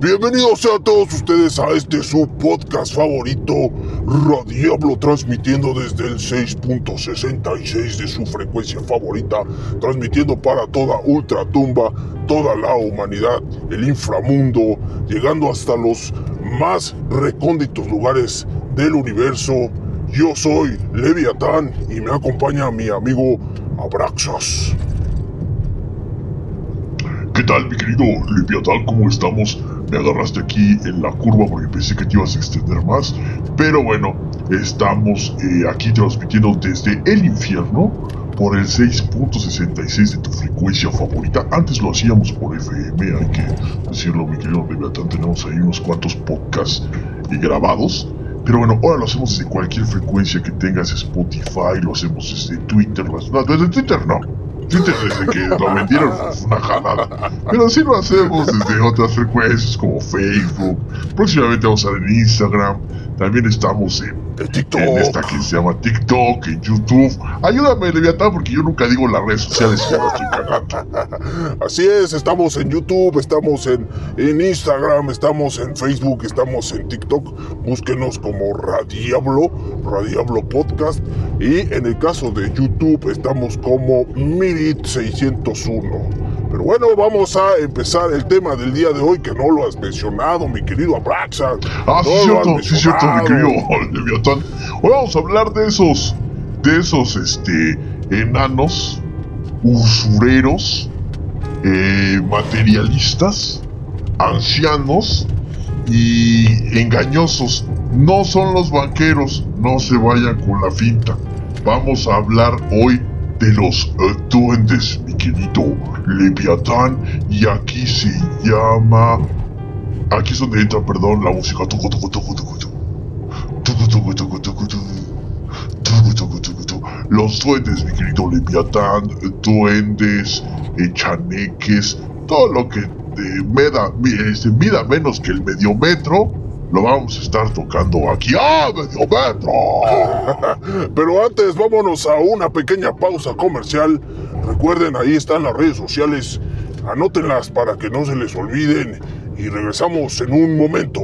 Bienvenidos a todos ustedes a este su podcast favorito, Radiablo, transmitiendo desde el 6.66 de su frecuencia favorita, transmitiendo para toda ultratumba, toda la humanidad, el inframundo, llegando hasta los más recónditos lugares del universo. Yo soy Leviatán y me acompaña mi amigo Abraxas. ¿Qué tal, mi querido Leviatán? ¿Cómo estamos? Me agarraste aquí en la curva porque pensé que te ibas a extender más. Pero bueno, estamos eh, aquí transmitiendo desde el infierno por el 6.66 de tu frecuencia favorita. Antes lo hacíamos por FM, hay que decirlo, mi querido Leviatán. Tenemos ahí unos cuantos podcasts eh, grabados. Pero bueno, ahora lo hacemos desde cualquier frecuencia que tengas Spotify, lo hacemos desde Twitter. Desde Twitter no Twitter desde que lo vendieron fue una jalada. Pero sí lo hacemos desde otras frecuencias como Facebook. Próximamente vamos a estar en Instagram. También estamos en, en esta que se llama TikTok, en YouTube. Ayúdame, Leviatán, porque yo nunca digo las redes sociales que estoy cagando. Así es, estamos en YouTube, estamos en, en Instagram, estamos en Facebook, estamos en TikTok. Búsquenos como Radiablo, Radiablo Podcast. Y en el caso de YouTube estamos como Mirit 601. Pero bueno, vamos a empezar el tema del día de hoy que no lo has mencionado, mi querido Abraxa. Ah, sí, cierto, sí, cierto, mi querido Leviatán. Hoy vamos a hablar de esos, de esos, este, enanos, usureros, eh, materialistas, ancianos y engañosos. No son los banqueros, no se vayan con la finta. Vamos a hablar hoy de los duendes, querido Leviatán. Y aquí se llama. Aquí es donde entra, perdón, la música. Los duendes, mi querido Leviatán, duendes, chaneques, todo lo que eh, mida, este, mida menos que el medio metro, lo vamos a estar tocando aquí a medio metro. Pero antes vámonos a una pequeña pausa comercial. Recuerden, ahí están las redes sociales. Anótenlas para que no se les olviden. Y regresamos en un momento.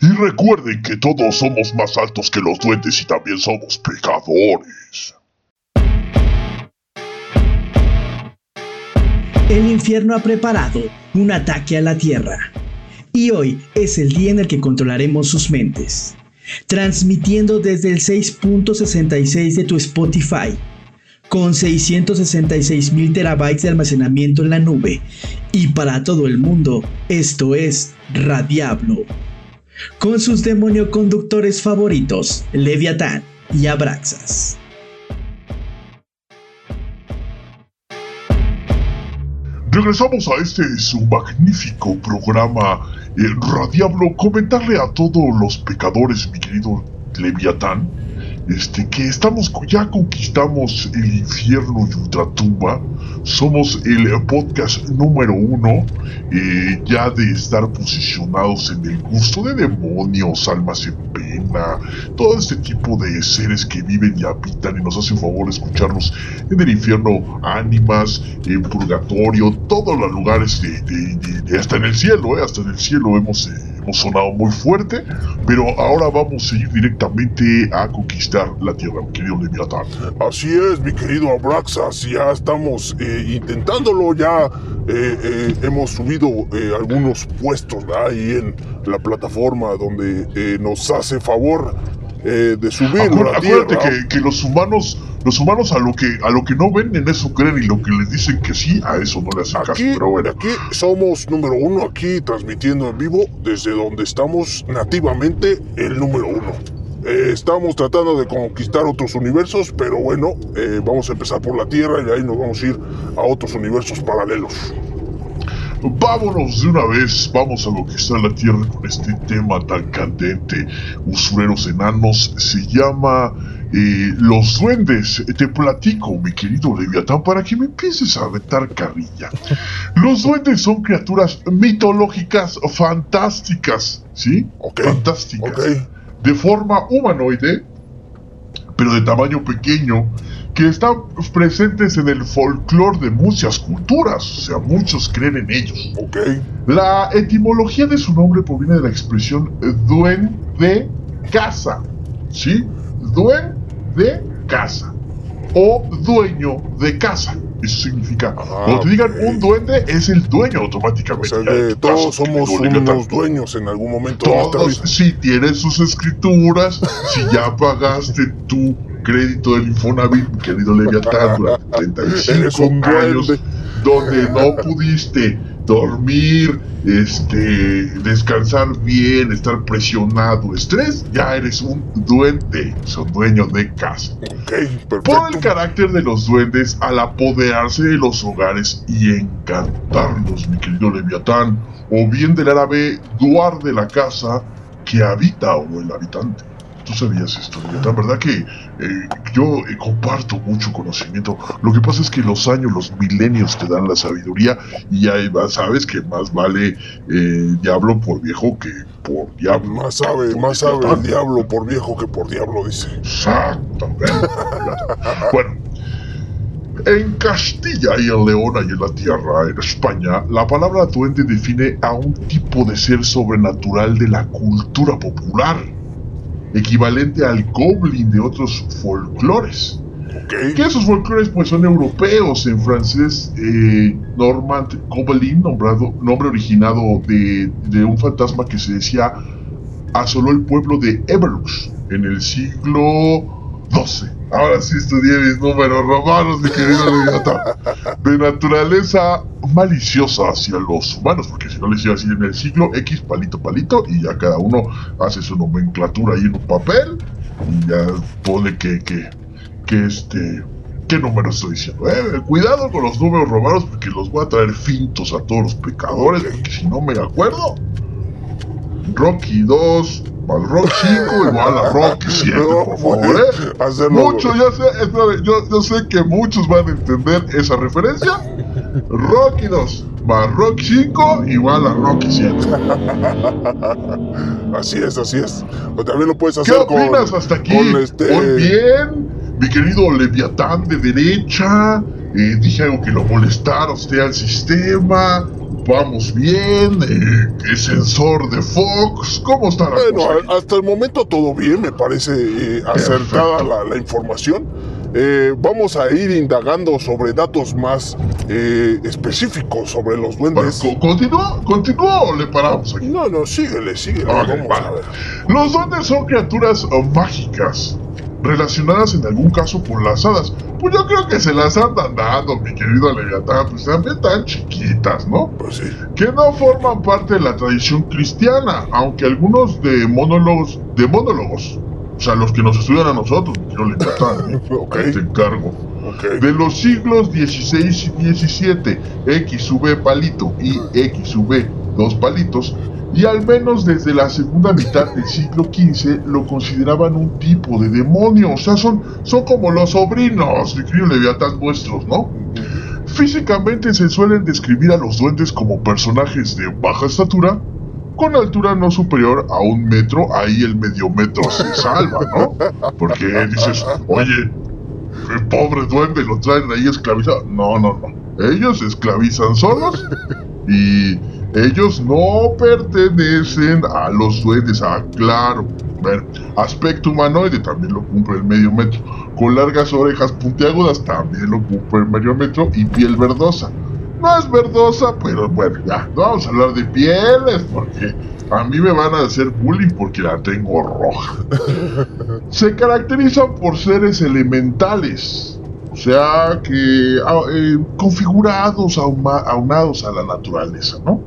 Y recuerden que todos somos más altos que los duendes y también somos pecadores. El infierno ha preparado un ataque a la tierra y hoy es el día en el que controlaremos sus mentes. Transmitiendo desde el 6.66 de tu Spotify, con 666 mil terabytes de almacenamiento en la nube, y para todo el mundo, esto es Radiablo. Con sus demonio conductores favoritos, Leviatán y Abraxas. Regresamos a este su magnífico programa eh, Radiablo. Comentarle a todos los pecadores, mi querido Leviatán, este, que estamos, ya conquistamos el infierno y ultratumba. Somos el podcast número uno, eh, ya de estar posicionados en el gusto de demonios, almas en pena, todo este tipo de seres que viven y habitan y nos hacen favor de escucharnos en el infierno, ánimas, en purgatorio, todos los lugares de, hasta en el cielo, eh, hasta en el cielo hemos. Eh, sonado muy fuerte, pero ahora vamos a ir directamente a conquistar la Tierra, mi querido Leviatán. Así es, mi querido Abraxas, ya estamos eh, intentándolo, ya eh, eh, hemos subido algunos puestos ahí en la plataforma donde nos hace favor de subir Acuérdate que, que los humanos los humanos a lo que a lo que no ven en eso creen y lo que les dicen que sí, a eso no le hacen caso. Pero bueno. Aquí somos número uno, aquí transmitiendo en vivo desde donde estamos nativamente el número uno. Eh, estamos tratando de conquistar otros universos, pero bueno, eh, vamos a empezar por la Tierra y de ahí nos vamos a ir a otros universos paralelos. Vámonos de una vez, vamos a conquistar la Tierra con este tema tan candente. Usureros enanos se llama eh, Los Duendes. Te platico, mi querido Leviatán, para que me empieces a aventar carrilla. Los duendes son criaturas mitológicas fantásticas, ¿sí? Fantásticas. De forma humanoide, pero de tamaño pequeño que están presentes en el folclore de muchas culturas, o sea, muchos creen en ellos. Ok. La etimología de su nombre proviene de la expresión duende casa, ¿sí? Duende casa o dueño de casa. Eso significa, Ah, cuando te digan ok. un duende, es el dueño O automáticamente. sea ya de todos somos unos dueños en algún momento Todos, si tienes sus escrituras, si ya pagaste tu crédito del Infonavit, querido Leviatán, durante Eres 35 un años, duende. donde no pudiste dormir, este, descansar bien, estar presionado, estrés, ya eres un duende, son dueño de casa. Por el carácter de los duendes al apoderarse de los hogares y encantarlos, mi querido Leviatán, o bien del árabe duar de la casa que habita o el habitante. Tú sabías esto, Leviatán, ¿verdad que eh, yo eh, comparto mucho conocimiento? Lo que pasa es que los años, los milenios te dan la sabiduría y ya sabes que más vale eh, diablo por viejo que por diablo. Más sabe, más sabe el diablo por viejo que por diablo, dice. Exactamente. bueno, en Castilla y en Leona y en la Tierra, en España, la palabra duende define a un tipo de ser sobrenatural de la cultura popular, equivalente al goblin de otros folclores. Que esos folclores pues son europeos, en francés eh, Normand Gobelin, nombrado, nombre originado de, de un fantasma que se decía asoló el pueblo de Everlux en el siglo XII. Ahora sí estudié mis números romanos, mi querido Leviatán. De naturaleza maliciosa hacia los humanos, porque si no les iba así en el siglo X, palito, palito, y ya cada uno hace su nomenclatura ahí en un papel, y ya pone que, que, que este... ¿Qué número estoy diciendo? Eh, cuidado con los números romanos porque los voy a traer fintos a todos los pecadores, porque si no me acuerdo, Rocky 2 más Rocky 5 igual a Rocky 7, No, por favor, ¿eh? hacerlo- Mucho, yo sé, espérame, yo, yo sé que muchos van a entender esa referencia. Rocky 2 más Rocky 5 igual a Rocky 7. Así es, así es. O también lo puedes ¿Qué hacer con. opinas hasta aquí? con este- Muy bien, mi querido Leviatán de derecha. Eh, dije algo que lo molestara usted al sistema. Vamos bien. eh, el sensor de Fox. ¿Cómo está la Bueno, cosa? hasta el momento todo bien, me parece eh, acertada la, la información. Eh, vamos a ir indagando sobre datos más eh, específicos sobre los duendes. co- ¿Continúa? ¿Continúa o le paramos aquí? No, no, síguele, síguele. Ok, vamos vale. a ver. Los duendes son criaturas mágicas, relacionadas en algún caso con las hadas. Pues yo creo que se las andan dando, mi querido Leviatán, pues también tan chiquitas, ¿no? Pues sí. Que no forman parte de la tradición cristiana, aunque algunos de monólogos, de monólogos, o sea, los que nos estudian a nosotros, mi querido Leviatán, ¿eh? Ok. Ahí te encargo. Ok. De los siglos XVI y XVII, X sube palito y X sube dos palitos, y al menos desde la segunda mitad del siglo XV lo consideraban un tipo de demonio, o sea, son, son como los sobrinos, mi querido Leviatán nuestros, ¿no? Físicamente se suelen describir a los duendes como personajes de baja estatura, con altura no superior a un metro, ahí el medio metro se salva, ¿no? Porque dices, oye, el pobre duende lo traen ahí esclavizado. No, no, no. Ellos se esclavizan solos y ellos no pertenecen a los duendes. Ah, claro. Bueno, aspecto humanoide también lo cumple el medio metro. Con largas orejas puntiagudas también lo cumple el medio metro. Y piel verdosa. No es verdosa, pero bueno, ya. No vamos a hablar de pieles porque a mí me van a hacer bullying porque la tengo roja. Se caracterizan por seres elementales, sea que ah, eh, configurados, aunados a la naturaleza, ¿no?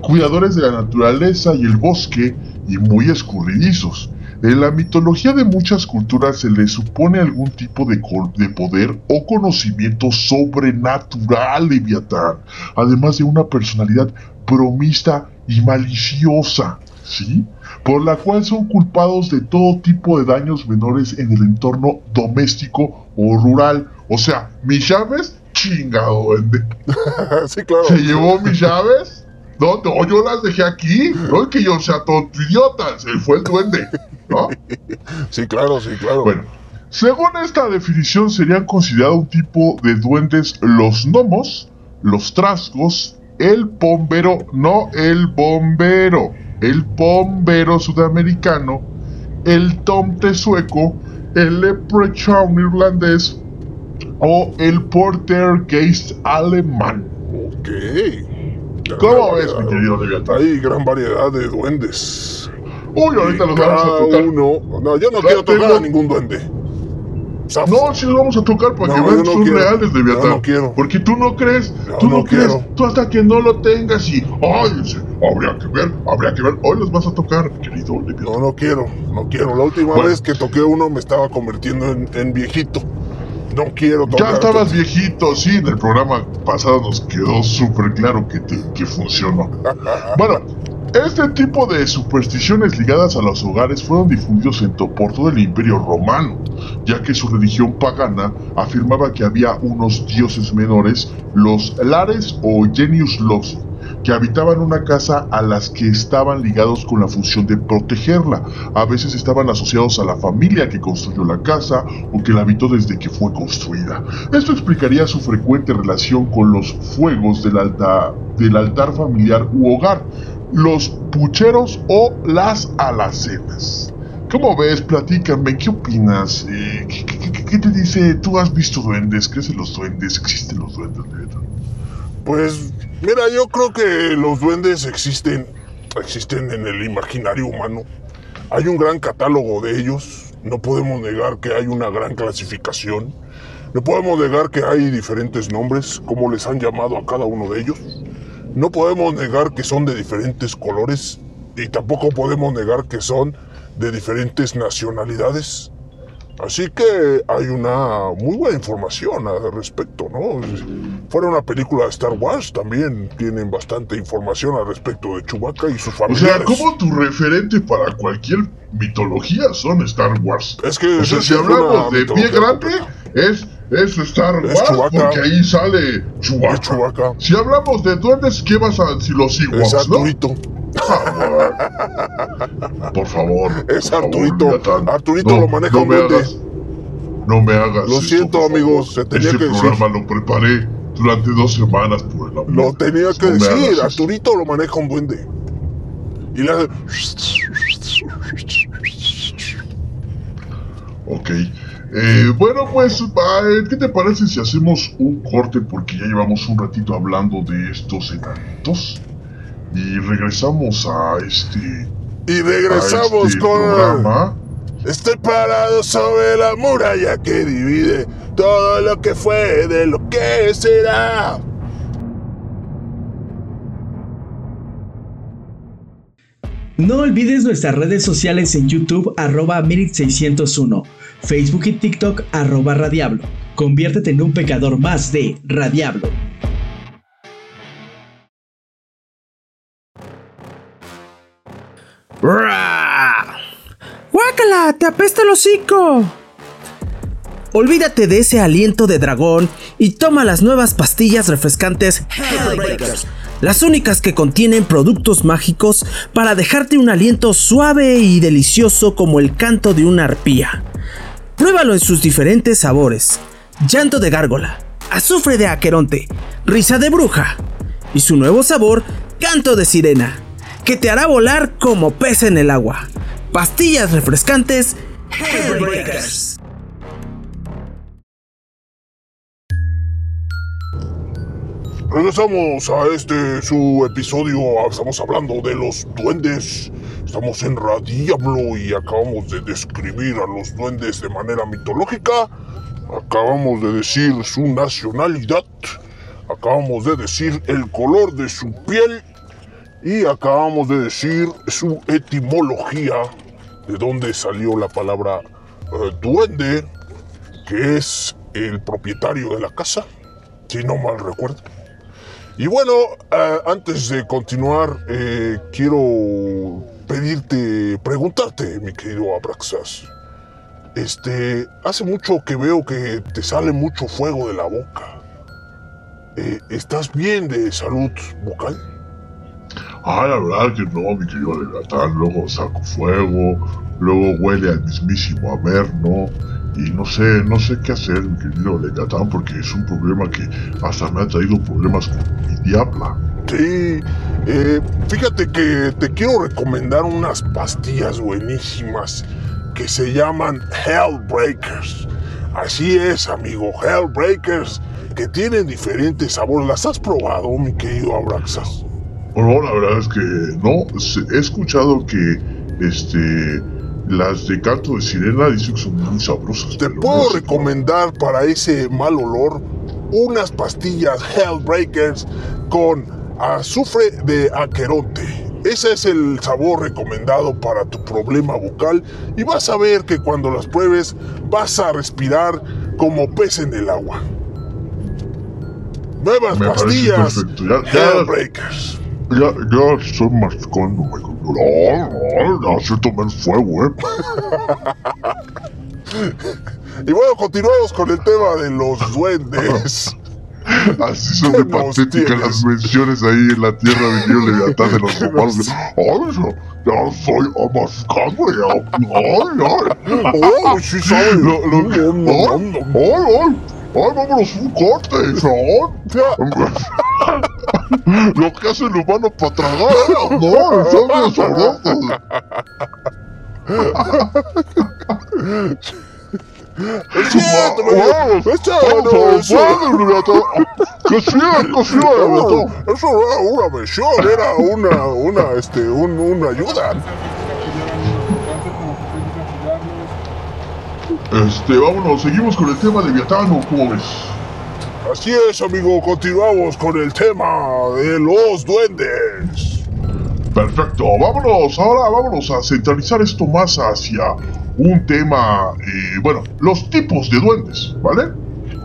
Cuidadores de la naturaleza y el bosque y muy escurridizos. En la mitología de muchas culturas se les supone algún tipo de, de poder o conocimiento sobrenatural, Leviatán, además de una personalidad promista y maliciosa, ¿sí? Por la cual son culpados de todo tipo de daños menores en el entorno doméstico o rural. O sea, mis llaves, chingado, duende. sí, claro. ¿Se llevó mis llaves? No, no, yo las dejé aquí. No es que yo sea tonto idiota, se fue el duende, ¿no? Sí, claro, sí, claro. Bueno, Según esta definición serían considerados un tipo de duendes los gnomos, los trasgos, el bombero, no el bombero, el bombero sudamericano, el tomte sueco, el leprechaun irlandés o el portergeist alemán. Ok. ¿Cómo ves, mi querido Leviatán? Hay gran variedad de duendes. Uy, ahorita Y los vamos a tocar. uno. No, yo no quiero tocar tengo- a ningún duende. Zaf. No, sí los vamos a tocar para No, que yo vean no son quiero. reales, Leviatán. Yo no quiero. Porque tú no crees, No, tú no, no crees, quiero. tú hasta que no lo tengas y, ay, habría que ver, habría que ver. Hoy los vas a tocar, querido Leviatán. No, no quiero, no quiero. La última Bueno. vez que toqué uno me estaba convirtiendo en, en viejito. No quiero tocar. Ya estabas viejito, sí, en el programa pasado nos quedó súper claro que, te- que funcionó. Bueno, este tipo de supersticiones ligadas a los hogares fueron difundidos en todo el imperio romano, ya que su religión pagana afirmaba que había unos dioses menores, los Lares o Genius Loci, que habitaban una casa a las que estaban ligados con la función de protegerla. A veces estaban asociados a la familia que construyó la casa o que la habitó desde que fue construida. Esto explicaría su frecuente relación con los fuegos del, alta- del altar familiar u hogar, los pucheros o las alacenas. ¿Cómo ves? Platícame, ¿qué opinas? Eh, ¿qué, qué- qué- te dice? ¿Tú has visto duendes? ¿Crees en los duendes? ¿Existen los duendes? Pues, mira, yo creo que los duendes existen, existen en el imaginario humano. Hay un gran catálogo de ellos. No podemos negar que hay una gran clasificación. No podemos negar que hay diferentes nombres, como les han llamado a cada uno de ellos. No podemos negar que son de diferentes colores y tampoco podemos negar que son de diferentes nacionalidades. Así que hay una muy buena información al respecto, ¿no? Fuera una película de Star Wars también tienen bastante información al respecto de Chewbacca y sus O sea, familiares. como tu referente para cualquier mitología son Star Wars. Es que O sea, si hablamos de pie grande, es, es Star Wars, porque ahí sale Chewbacca. Si hablamos de duendes, ¿qué vas a decir? Los Ewoks, ¿no? Arturito. Por favor. Es por favor, Arturito. Arturito lo maneja no un me duende. hagas. No me hagas. Lo eso, siento, amigos, se tenía Ese que decir. programa lo preparé durante dos semanas por el amor Lo tenía que no decir. eso. Arturito lo maneja un duende. Y le hace... Ok. Eh, bueno, pues, eh, ¿qué te parece si hacemos un corte? Porque ya llevamos un ratito hablando de estos enanitos. Y regresamos a este. Y regresamos este con... programa. Estoy parado sobre la muralla que divide todo lo que fue de lo que será. No olvides nuestras redes sociales en YouTube arroba Mirit601, Facebook y TikTok arroba Radiablo. Conviértete en un pecador más de Radiablo. ¡Ra! ¡Guácala! ¡Te apesta el hocico! Olvídate de ese aliento de dragón y toma las nuevas pastillas refrescantes Hellbreakers, las únicas que contienen productos mágicos para dejarte un aliento suave y delicioso como el canto de una arpía. Pruébalo en sus diferentes sabores: llanto de gárgola, azufre de aqueronte, risa de bruja y su nuevo sabor, canto de sirena, que te hará volar como pez en el agua. Pastillas refrescantes. Regresamos a este su episodio. Estamos hablando de los duendes. Estamos en Radiablo y acabamos de describir a los duendes de manera mitológica. Acabamos de decir su nacionalidad. Acabamos de decir el color de su piel. Y acabamos de decir su etimología. De dónde salió la palabra eh, duende, que es el propietario de la casa, si no mal recuerdo. Y bueno, eh, antes de continuar, eh, quiero pedirte, preguntarte, mi querido Abraxas. Este, hace mucho que veo que te sale mucho fuego de la boca. Eh, ¿Estás bien de salud bucal? Ah, la verdad que no, mi querido Leviatán. Luego saco fuego, luego huele al mismísimo Averno. Y no sé, no sé qué hacer, mi querido Legatán, porque es un problema que hasta me ha traído problemas con mi diabla. Sí, eh, fíjate que te quiero recomendar unas pastillas buenísimas que se llaman Hellbreakers. Así es, amigo, Hellbreakers, que tienen diferentes sabores. ¿Las has probado, mi querido Abraxas? No, la verdad es que no. He escuchado que este las de canto de sirena dicen que son muy sabrosas. Te puedo recomendar para ese mal olor unas pastillas Hellbreakers con azufre de aqueronte. Ese es el sabor recomendado para tu problema bucal y vas a ver que cuando las pruebes vas a respirar como pez en el agua. Nuevas Me pastillas perfecto. Ya, ya, Hellbreakers. ya, ya No, no, ya siento menos fuego, eh. Y bueno, continuamos con el tema de los duendes. Así son ¿Qué de patéticas las menciones ahí en la tierra de Dios Leviatán de los romanos. Ay, ya soy amascado. Ay, ay. ¡Oh, sí sabe! Lo- lo- ay, ay, ay, ay, vámonos un corte, ¿no? Lo que hace el humano para tragar, no, son sabrosos. ¡Es cierto, Vamos, ¡Es vamos, cierto! vamos, eso- vamos, Leviatán. Que sí, que sí. Eso no era una mención, era una, una, este, un, una ayuda. Este, vámonos, seguimos con el tema de Leviatán, ¿o cómo ves? Así es, amigo, continuamos con el tema de los duendes. Perfecto, vámonos, ahora vámonos a centralizar esto más hacia un tema, eh, bueno, los tipos de duendes, ¿vale?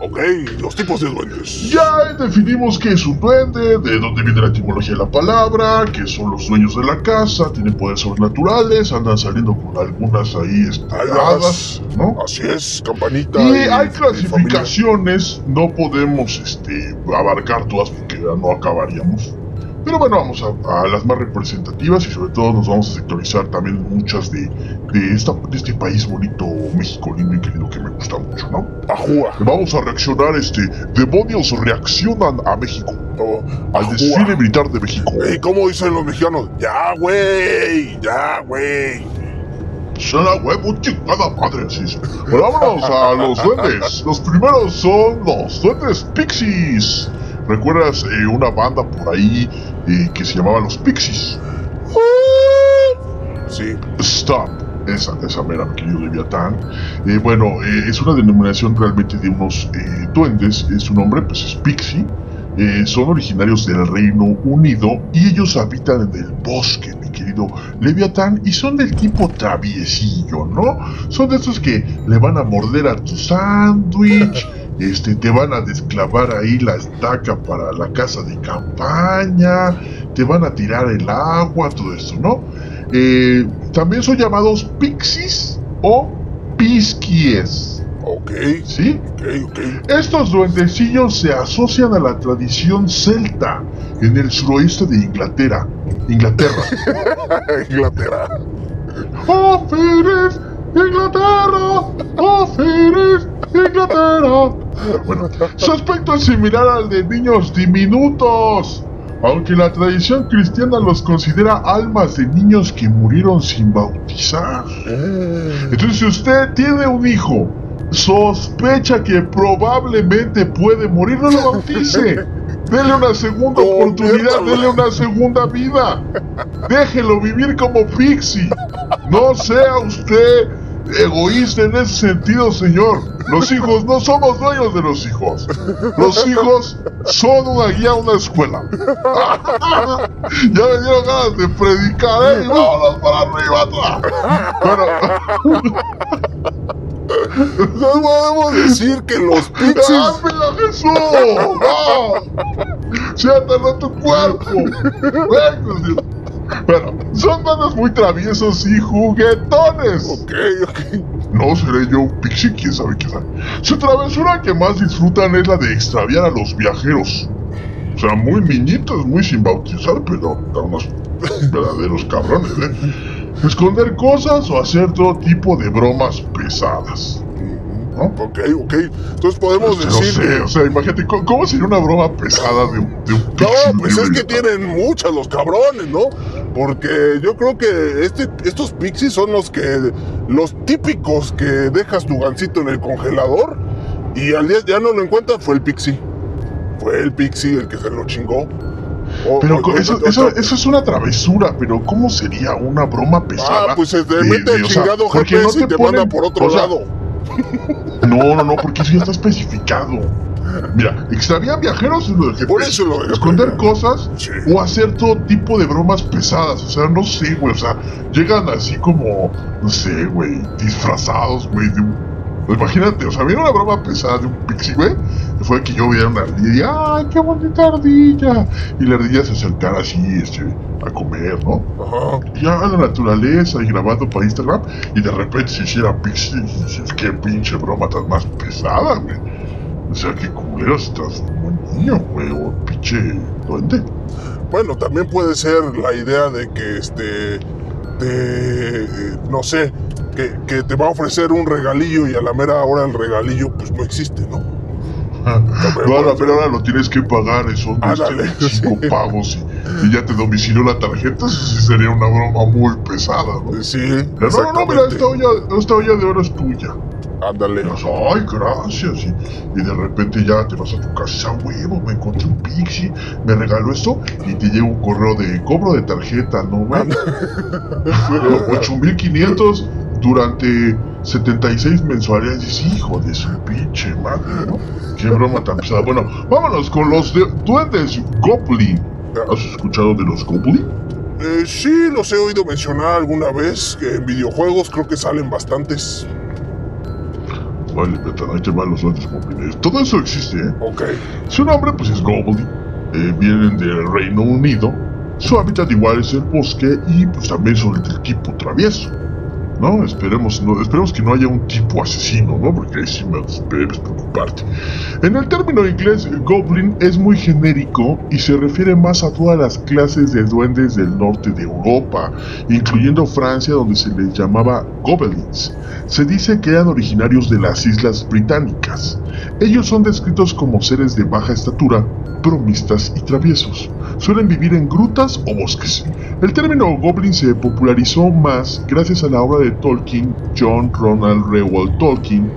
Ok, los tipos de duendes. Ya definimos qué es un duende, de dónde viene la etimología de la palabra, que son los dueños de la casa, tienen poderes sobrenaturales, andan saliendo con algunas ahí hadas, ¿no? Así es, campanita. Y hay familia. clasificaciones, no podemos este, abarcar todas porque ya no acabaríamos. Pero bueno, vamos a, a las más representativas y sobre todo nos vamos a sectorizar también muchas de, de, esta, de este país bonito, México lindo y querido que me gusta mucho, ¿no? Ajúa. Vamos a reaccionar, este, demonios reaccionan a México, Oh, al desfile militar de México. ¿Y cómo dicen los mexicanos? Ya, güey, ya, güey. Será huevo chingada madre, así es. Bueno, vámonos a los duendes. Los primeros son los duendes Pixies. ¿Recuerdas eh, una banda por ahí eh, que se llamaba los Pixies? Sí, Stop. Esa, esa mera, mi querido Leviatán. Eh, bueno, eh, es una denominación realmente de unos duendes. Su nombre, pues, es Pixie. Son originarios del Reino Unido y ellos habitan en el bosque, mi querido Leviatán, y son del tipo traviesillo, ¿no? Son de esos que le van a morder a tu sándwich, este, te van a desclavar ahí la estaca para la casa de campaña, te van a tirar el agua, todo esto, ¿no? Eh, también son llamados pixies o pisquies, ok, ¿sí? ok, ok. Estos duendecillos se asocian a la tradición celta en el suroeste de Inglaterra. Inglaterra. Inglaterra. ¡Oh! ¡Inglaterra! ¡Oh! ¡Inglaterra! Bueno, su aspecto es similar al de niños diminutos. Aunque la tradición cristiana los considera almas de niños que murieron sin bautizar. Entonces, si usted tiene un hijo, sospecha que probablemente puede morir, no lo bautice. Dele una segunda oportunidad, dele una segunda vida. Déjelo vivir como Pixie. No sea usted egoísta en ese sentido, señor. Los hijos no somos dueños de los hijos. Los hijos son una guía a una escuela. ya me dieron ganas de predicar, ¿eh? Y vámonos para arriba atrás. Bueno, No podemos decir que los pixies. ¡Dámelo, Jesús! ¡No! ¡Siéntalo en tu cuerpo! ¡Ven, Dios! Bueno, son bandas muy traviesos y juguetones. Ok, ok. No seré yo un pixie, quién sabe qué sabe. Su travesura que más disfrutan es la de extraviar a los viajeros. O sea, muy niñitos, muy sin bautizar, pero a unos verdaderos cabrones, ¿eh? Esconder cosas o hacer todo tipo de bromas pesadas. ¿No? Ok, ok. Entonces podemos decir sé, que... o sea, imagínate, ¿cómo, sería una broma pesada de, un- de un No, pues es que tienen muchas los cabrones, ¿no? Porque yo creo que este, estos pixies son los que los típicos que dejas tu gancito en el congelador y al día ya no lo encuentras, fue el pixie. Fue el pixie el que se lo chingó. Pero eso, eso, eso es una travesura, pero ¿cómo sería una broma pesada? Ah, pues se te de- mete de- el o sea, chingado GPS no y te ponen- manda por otro o sea, lado. No, no, no, porque eso ya está especificado. Mira, extravían viajeros es lo del GPS. Por eso lo del Esconder cosas Sí. o hacer todo tipo de bromas pesadas. O sea, no sé, güey. O sea, llegan así como, no sé, güey, disfrazados, güey, de un. Imagínate, o sea, viene una broma pesada de un pixie, güey. Fue que yo viera una ardilla y, ¡ay, qué bonita ardilla! Y la ardilla se acercara así, este, a comer, ¿no? Ajá. ya a la naturaleza y grabando para Instagram y de repente se hiciera pixie y dices, qué pinche broma tan más pesada, güey. O sea, qué culero se transformó en niño, güey, o pinche duende. Bueno, también puede ser la idea de que este te eh, no sé, que, que te va a ofrecer un regalillo y a la mera hora el regalillo pues no existe, ¿no? Ahora, pero ahora lo tienes que pagar, Ándale, este, cinco sí. pagos y, y ya te domicilió la tarjeta, eso sí sería una broma muy pesada, ¿no? Sí, Pero no, no, no, mira, esta olla, esta olla de oro es tuya. Ándale. Ay, gracias. Y, y de repente ya te vas a tu casa, "Ah, huevo, me encontré un pixie, me regaló esto y te llega un correo de cobro de tarjeta, ¿no, güey? 8500 durante 76 mensualidades. Dices, hijo de su pinche madre, ¿no? Qué broma tan pesada. Bueno, vámonos con los de- duendes Goblin. ¿Has escuchado de los Goblin? Eh, sí, los he oído mencionar alguna vez, que en videojuegos creo que salen bastantes. Vale, Betán, ahí te van los duendes Goblin. Todo eso existe, ¿eh? Ok. Su nombre pues es Goblin, eh, vienen del Reino Unido, su hábitat igual es el bosque y pues también son del tipo travieso. ¿No? Esperemos, no, esperemos que no haya un tipo asesino, ¿no? Porque ahí sí me debes preocuparte. En el término inglés, Goblin es muy genérico y se refiere más a todas las clases de duendes del norte de Europa, incluyendo Francia donde se les llamaba Goblins. Se dice que eran originarios de las islas británicas. Ellos son descritos como seres de baja estatura, bromistas y traviesos. Suelen vivir en grutas o bosques. El término goblin se popularizó más gracias a la obra de Tolkien, John Ronald Reuel Tolkien,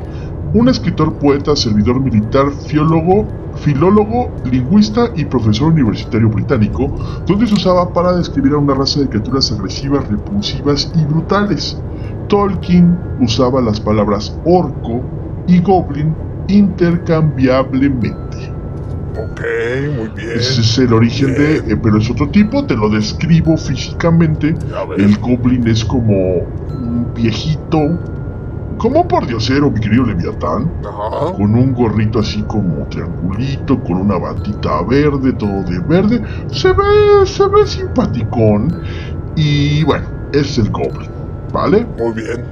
un escritor, poeta, servidor militar, filólogo, filólogo, lingüista y profesor universitario británico, donde se usaba para describir a una raza de criaturas agresivas, repulsivas y brutales. Tolkien usaba las palabras orco y goblin intercambiablemente. Ok, muy bien. Ese es el origen de, eh, pero es otro tipo, te lo describo físicamente. El goblin es como un viejito, como un pordiosero, mi querido Leviatán, Ajá. con un gorrito así como triangulito, con una batita verde, todo de verde. Se ve, se ve simpaticón. Y bueno, es el goblin, ¿vale? Muy bien.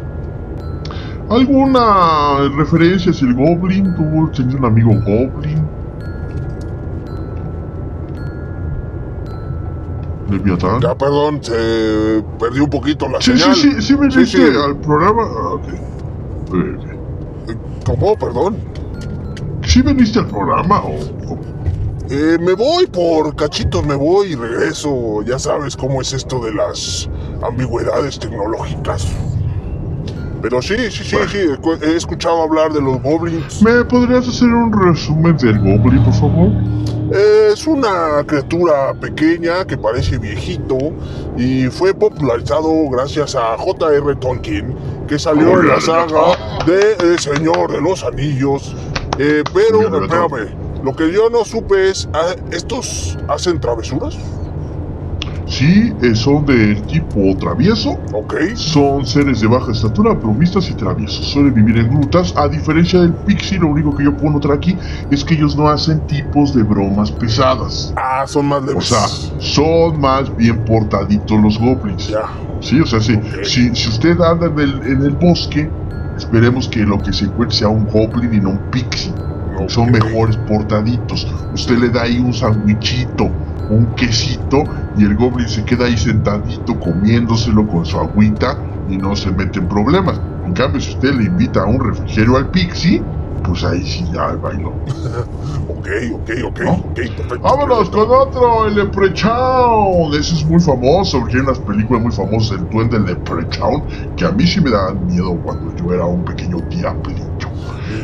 ¿Alguna referencia hacia el goblin? ¿Tú tenías un amigo goblin? Leviatán. Ya, perdón, se perdió un poquito la Sí, sí, señal. sí, sí, viniste sí. al programa. Ah, ¿Cómo? Perdón. ¿Sí viniste al programa o, o- Eh, me voy por cachitos, me voy y regreso. Ya sabes cómo es esto de las ambigüedades tecnológicas. Pero sí, sí, sí, sí, he- escuchado hablar de los goblins. ¿Me podrías hacer un resumen del goblin, por favor? Es una criatura pequeña que parece viejito y fue popularizado gracias a J.R. Tolkien, que salió en la saga de El Señor de los Anillos. Eh, pero, espérame, lo que yo no supe es, ah, ¿estos hacen travesuras? Sí, eh, son del tipo travieso. Ok. Son seres de baja estatura, bromistas y traviesos. Suelen vivir en grutas. A diferencia del pixie, lo único que yo puedo notar aquí es que ellos no hacen tipos de bromas pesadas. Ah, son más O leves. sea, son más bien portaditos los goblins. ya. Sí, o sea, sí, si, si usted anda en el, en el bosque, esperemos que lo que se encuentre sea un goblin y no un pixie. Son mejores portaditos. Usted le da ahí un sandwichito, un quesito, y el goblin se queda ahí sentadito comiéndoselo con su agüita y no se mete en problemas. En cambio, si usted le invita a un refrigerio al Pixie, pues ahí sí ya bailó. Ok, ok, ok, ¿No? ok, perfecto. Vámonos con otro, el Leprechaun. Ese es muy famoso, porque hay unas películas muy famosas, el duende Leprechaun, que a mí sí me daban miedo cuando yo era un pequeño diablillo.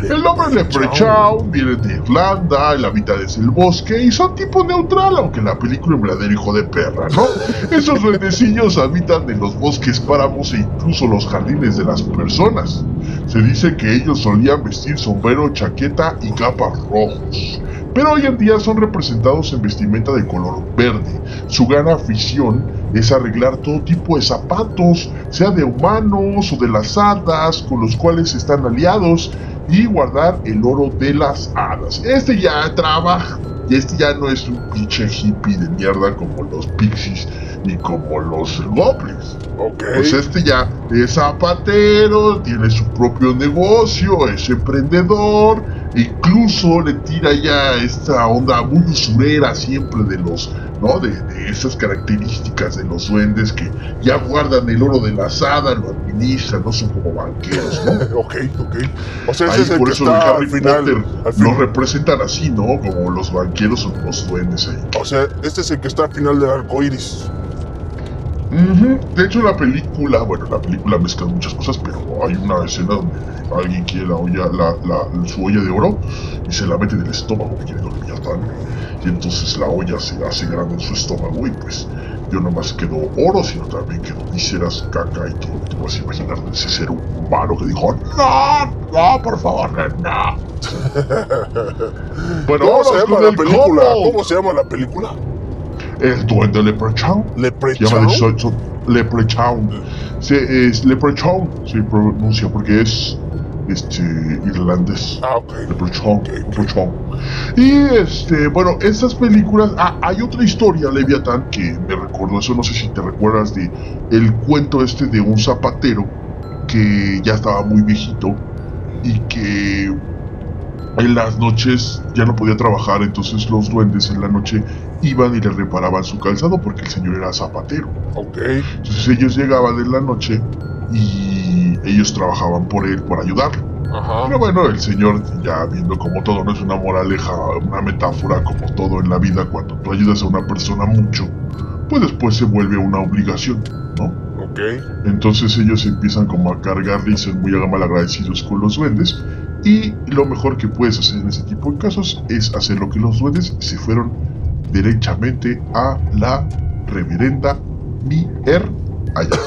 El nombre Leprechaun viene de Irlanda, él habita desde el bosque y son tipo neutral, aunque la película es verdadero hijo de perra, ¿no? Esos duendecillos habitan en los bosques páramos e incluso los jardines de las personas. Se dice que ellos solían vestir sombrero, chaqueta y capas rojos. Pero hoy en día son representados en vestimenta de color verde. Su gran afición es arreglar todo tipo de zapatos, sea de humanos o de las hadas con los cuales están aliados, y guardar el oro de las hadas. Este ya trabaja, y este ya no es un pinche hippie de mierda como los pixies ni como los goblins. Ok. Pues este ya es zapatero, tiene su propio negocio, es emprendedor, incluso le tira ya esta onda muy usurera siempre de los, ¿no? De, de esas características de los duendes que ya guardan el oro de la asada, lo administran, no son como banqueros, ¿no? Ok, ok. O sea, ese Ahí es el por que eso está Harry al final. Potter al lo fin- representan así, ¿no? Como los banqueros son los duendes ahí. O sea, este es el que está al final del arco iris. Ujú. De hecho, la película, bueno, la película mezcla muchas cosas, pero hay una escena donde alguien quiere la olla, la, la- su olla de oro y se la mete en el estómago, porque quiere dormir tan. Y entonces la olla se hace grande en su estómago y pues yo no más quedó oro, sino también quedó vísceras, caca y todo. Te vas a imaginar de ese ser humano que dijo, no, no, por favor, no. no". bueno, ¿Cómo se llama la el película? ¿Cómo se llama la película? El duende Leprechaun. Leprechaun. Leprechaun. Se, es Leprechaun se pronuncia porque es este irlandés. Ah, ok. Leprechaun, Leprechaun. Y este, bueno, estas películas. Ah, hay otra historia, Leviathan, que me recuerdo. Eso no sé si te recuerdas de el cuento este de un zapatero que ya estaba muy viejito y que en las noches ya no podía trabajar, entonces los duendes en la noche iban y le reparaban su calzado porque el señor era zapatero. Ok. Entonces ellos llegaban en la noche y ellos trabajaban por él, por ayudarlo. Ajá. Pero bueno, el señor ya viendo como todo no es una moraleja, una metáfora como todo en la vida, cuando tú ayudas a una persona mucho, pues después se vuelve una obligación, ¿no? Ok. Entonces ellos empiezan como a cargarle y ser muy mal agradecidos con los duendes. Y lo mejor que puedes hacer en ese tipo de casos es hacer lo que los duendes se fueron derechamente a la reverenda Mier allá.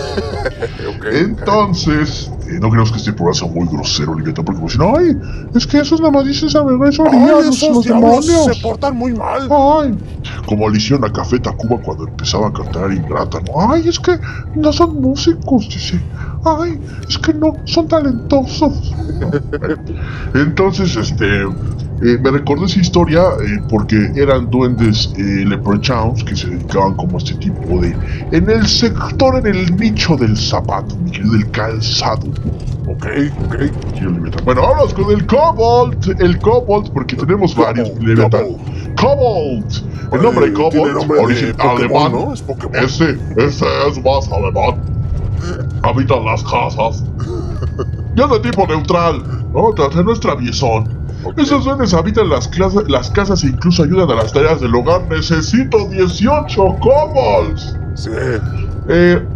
Entonces, eh, no creemos que este programa sea muy grosero, Oliveta, porque como dicen, ay, es que esos nada más dicen saber eso, Ay, los, esos los demonios. se portan muy mal. Ay, como le hicieron a Café Tacuba cuando empezaba a cantar Ingrata, ¿no? Ay, es que no son músicos, dice. Ay, es que no, son talentosos. ¿no? Entonces, este, eh, me recordé esa historia eh, porque eran duendes eh, leprechauns que se dedicaban como a este tipo de... En el sector, en el nicho del zapato, mi querido, del calzado. Ok, ok. Bueno, vamos con el Cobalt. El Cobalt, porque tenemos varios Cobalt. Cobalt. Cobalt. El nombre Eh, Cobalt, nombre de origen alemán. ¿no? Es Pokémon. Ese, ese es más alemán. Habita en las casas. Ya de tipo neutral, ¿no? No es traviesón. Esos duendes habitan las, clase- las casas e incluso ayudan a las tareas del hogar. Necesito 18 Cobalts. Sí. Eh,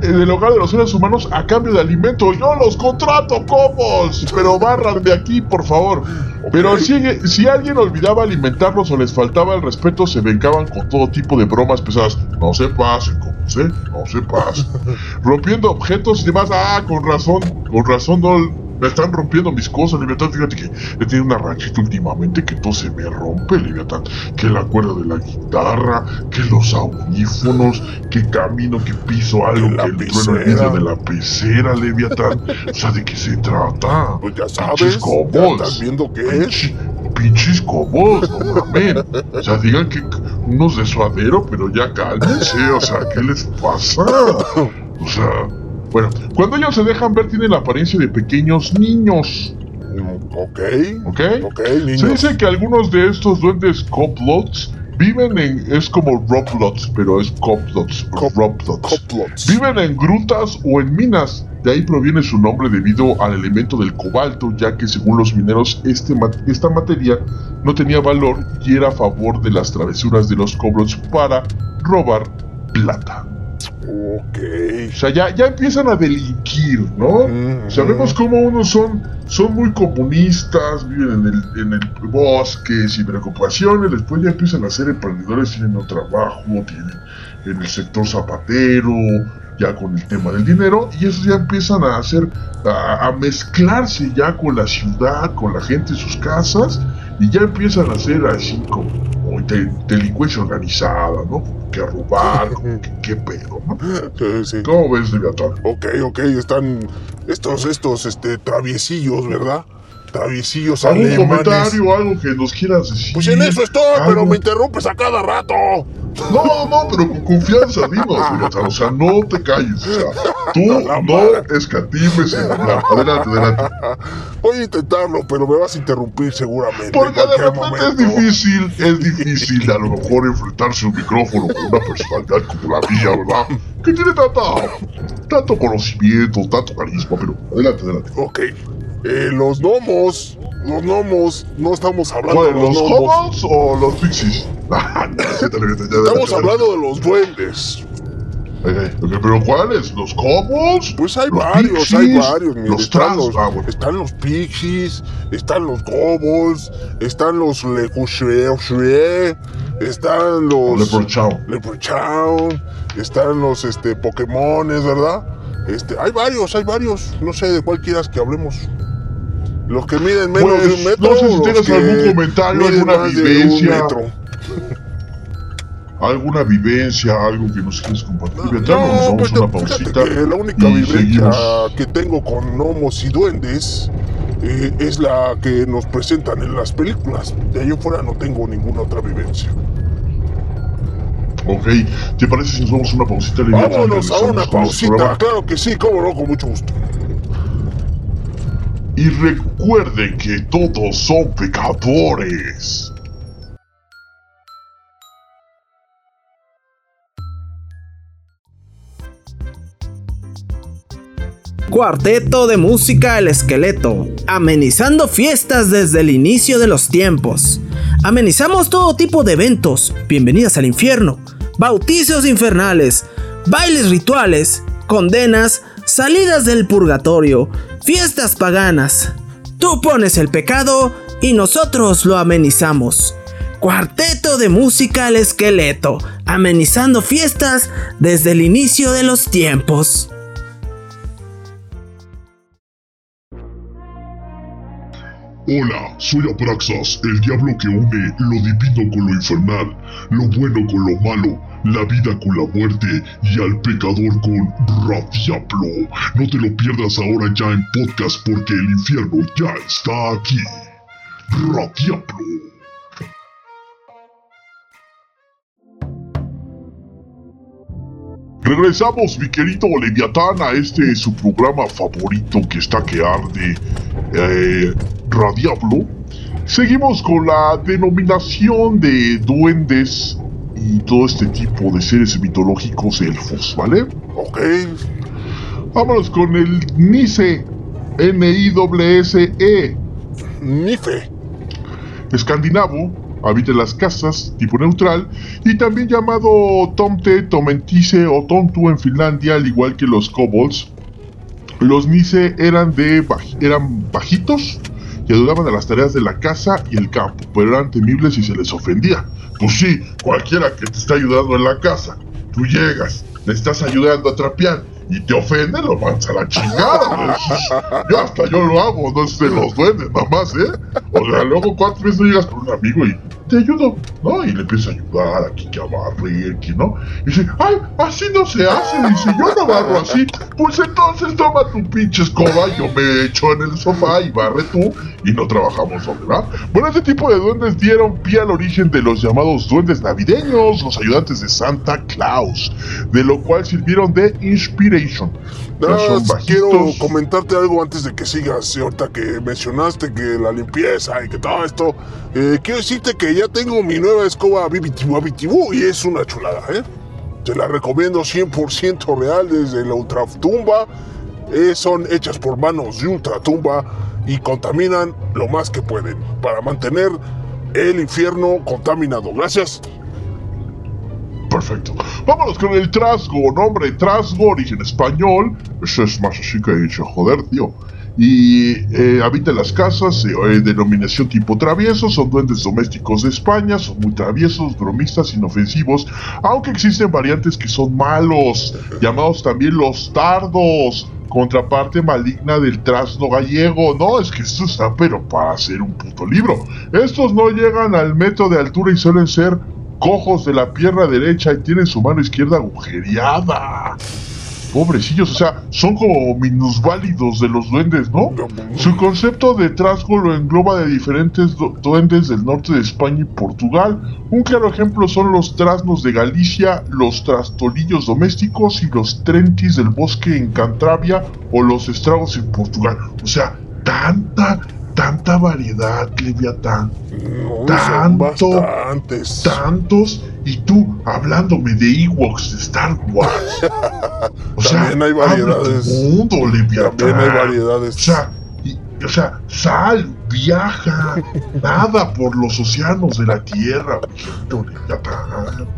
en el hogar de los seres humanos a cambio de alimento. Yo los contrato, Cobos, pero barran de aquí, por favor. Pero si, si alguien olvidaba alimentarlos o les faltaba el respeto, se vengaban con todo tipo de bromas pesadas. No se pasen, Cobos, ¿eh? No se pasen. Rompiendo objetos y demás. Ah, con razón, con razón, no. Me están rompiendo mis cosas, Leviatán. Fíjate que he tenido una rachita últimamente que todo se me rompe, Leviatán. Que la cuerda de la guitarra, que los audífonos, que camino, que piso algo, Que la que el trueno el de la pecera, Leviatán. o sea, ¿de qué se trata? Pues ya sabes. Cobos. estás viendo qué es. Pinche- Pinches cobos, no mamen. O sea, digan que unos de suadero, pero ya cálmense. O sea, ¿qué les pasa? O sea, bueno, cuando ellos se dejan ver, tienen la apariencia de pequeños niños. Ok. ¿Ok? Ok, Se niños. dice que algunos de estos duendes coplots viven en. Es como roblots, pero es coplots. Cop- roblots. Coplots. Viven en grutas o en minas De ahí proviene su nombre debido al elemento del cobalto, ya que según los mineros este, esta materia no tenía valor y era a favor de las travesuras de los kobolds para robar plata. Ok. O sea, ya, ya empiezan a delinquir, ¿no? Sabemos cómo unos son, son muy comunistas, viven en el, en el bosque sin preocupaciones, después ya empiezan a ser emprendedores, tienen un trabajo, tienen en el sector zapatero, ya con el tema del dinero, y esos ya empiezan a hacer, a, mezclarse ya con la ciudad, con la gente en sus casas, y ya empiezan a hacer así como, delincuencia organizada, ¿no? Que robar, qué pedo, ¿no? Sí, sí. ¿Cómo ves, Leviatán? Ok, ok, están estos, estos, este, traviesillos, ¿verdad? traviesillos ¿Algún comentario, algo que nos quieras decir? Pues en eso estoy, pero me interrumpes a cada rato. No, no, pero con confianza, dinos, o sea, no te calles, o sea, tú no escatimes en hablar. Adelante, adelante. Voy a intentarlo, pero me vas a interrumpir seguramente. Porque de repente es difícil, es difícil a lo mejor enfrentarse a un micrófono con una personalidad como la mía, ¿verdad? Que tiene tanta, tanto conocimiento, tanto carisma, pero adelante, adelante. Ok. Eh, los gnomos. Los gnomos. No estamos hablando de los, gnomos. o los pixies? estamos hablando de los duendes. ¿Pero cuáles? ¿Los gnomos? Pues hay varios, hay varios. los están, los, ah, están los pixies, están los gobos, están los lecushue, están los leprechaun, leprechaun, están los este Pokémones, ¿verdad? Este, hay varios, hay varios. No sé de cuál quieras que hablemos. Los que miden menos de un pues, metro. No sé si tienes algún comentario, alguna vivencia. Alguna vivencia, algo que nos quieres compartir. No, nos vamos pues, una pausita. la única vivencia que tengo con gnomos y duendes eh, es la que nos presentan en las películas. De ahí fuera no tengo ninguna otra vivencia. Ok, ¿te parece si nos vamos a una pausita? Vámonos a una pausita, claro que sí, cómo no, con mucho gusto. Y recuerden que todos son pecadores. Cuarteto de música El Esqueleto, amenizando fiestas desde el inicio de los tiempos. Amenizamos todo tipo de eventos, bienvenidas al infierno, bautizos infernales, bailes rituales, condenas, salidas del purgatorio, fiestas paganas. Tú pones el pecado y nosotros lo amenizamos. Cuarteto de música al esqueleto, amenizando fiestas desde el inicio de los tiempos. Hola, soy Apraxas, el diablo que une lo divino con lo infernal, lo bueno con lo malo, la vida con la muerte y al pecador con Radiablo. No te lo pierdas ahora ya en podcast porque el infierno ya está aquí. Radiablo. Regresamos, mi querido Leviatán, a este su programa favorito que está que arde, eh, Radiablo. Seguimos con la denominación de duendes y todo este tipo de seres mitológicos elfos, ¿vale? Ok. Vámonos con el Nice. N-I-S-E. Nife. Escandinavo, habita en las casas, tipo neutral, y también llamado Tomte, Tomentise o Tontu en Finlandia, al igual que los kobolds. Los Nice eran, de eran bajitos y ayudaban a las tareas de la casa y el campo, pero eran temibles si se les ofendía. Pues sí, cualquiera que te está ayudando en la casa, tú llegas, le estás ayudando a trapear y te ofende, lo mancha a la chingada. Ya hasta yo lo hago, no sé, los duendes, nada más, ¿eh? O sea, luego cuatro veces llegas con un amigo y te ayudo, ¿no? Y le empieza a ayudar aquí que a barrer, que no. Y dice, ay, así no se hace. Dice, yo no barro así. Pues entonces toma tu pinche escoba, yo me echo en el sofá y barre tú y no trabajamos ¿verdad? Bueno, este tipo de duendes dieron pie al origen de los llamados duendes navideños, los ayudantes de Santa Claus, de lo cual sirvieron de inspiration. No, quiero comentarte algo antes de que sigas, ahorita que mencionaste que la limpieza y que todo esto. Eh, quiero decirte que ya tengo mi nueva escoba Bibitibu y es una chulada, ¿eh? Te la recomiendo 100% real desde la ultratumba eh, son hechas por manos de ultratumba y contaminan lo más que pueden para mantener el infierno contaminado. Gracias. Perfecto. Vámonos con el trasgo. Nombre trasgo, origen español. Eso es más así que dicho, joder, tío. Y eh, habita en las casas, eh, denominación tipo travieso, son duendes domésticos de España, son muy traviesos, bromistas, inofensivos, aunque existen variantes que son malos, llamados también los tardos, contraparte maligna del trasno gallego. No, es que esto está pero para hacer un puto libro. Estos no llegan al metro de altura y suelen ser cojos de la pierna derecha y tienen su mano izquierda agujereada. Pobrecillos, o sea, son como minusválidos de los duendes, ¿no? Su concepto de trasgo lo engloba de diferentes duendes del norte de España y Portugal. Un claro ejemplo son los trasnos de Galicia, los trastolillos domésticos y los trentis del bosque en Cantabria o los estragos en Portugal. O sea, tanta tanta variedad, Leviatán. No, Tanto, tantos, y tú hablándome de Ewoks de Star Wars. O sea, También hay variedades. mundo, Leviatán. También hay variedades. O sea, y- o sea, sal, viaja, nada por los océanos de la Tierra, mijito Leviatán.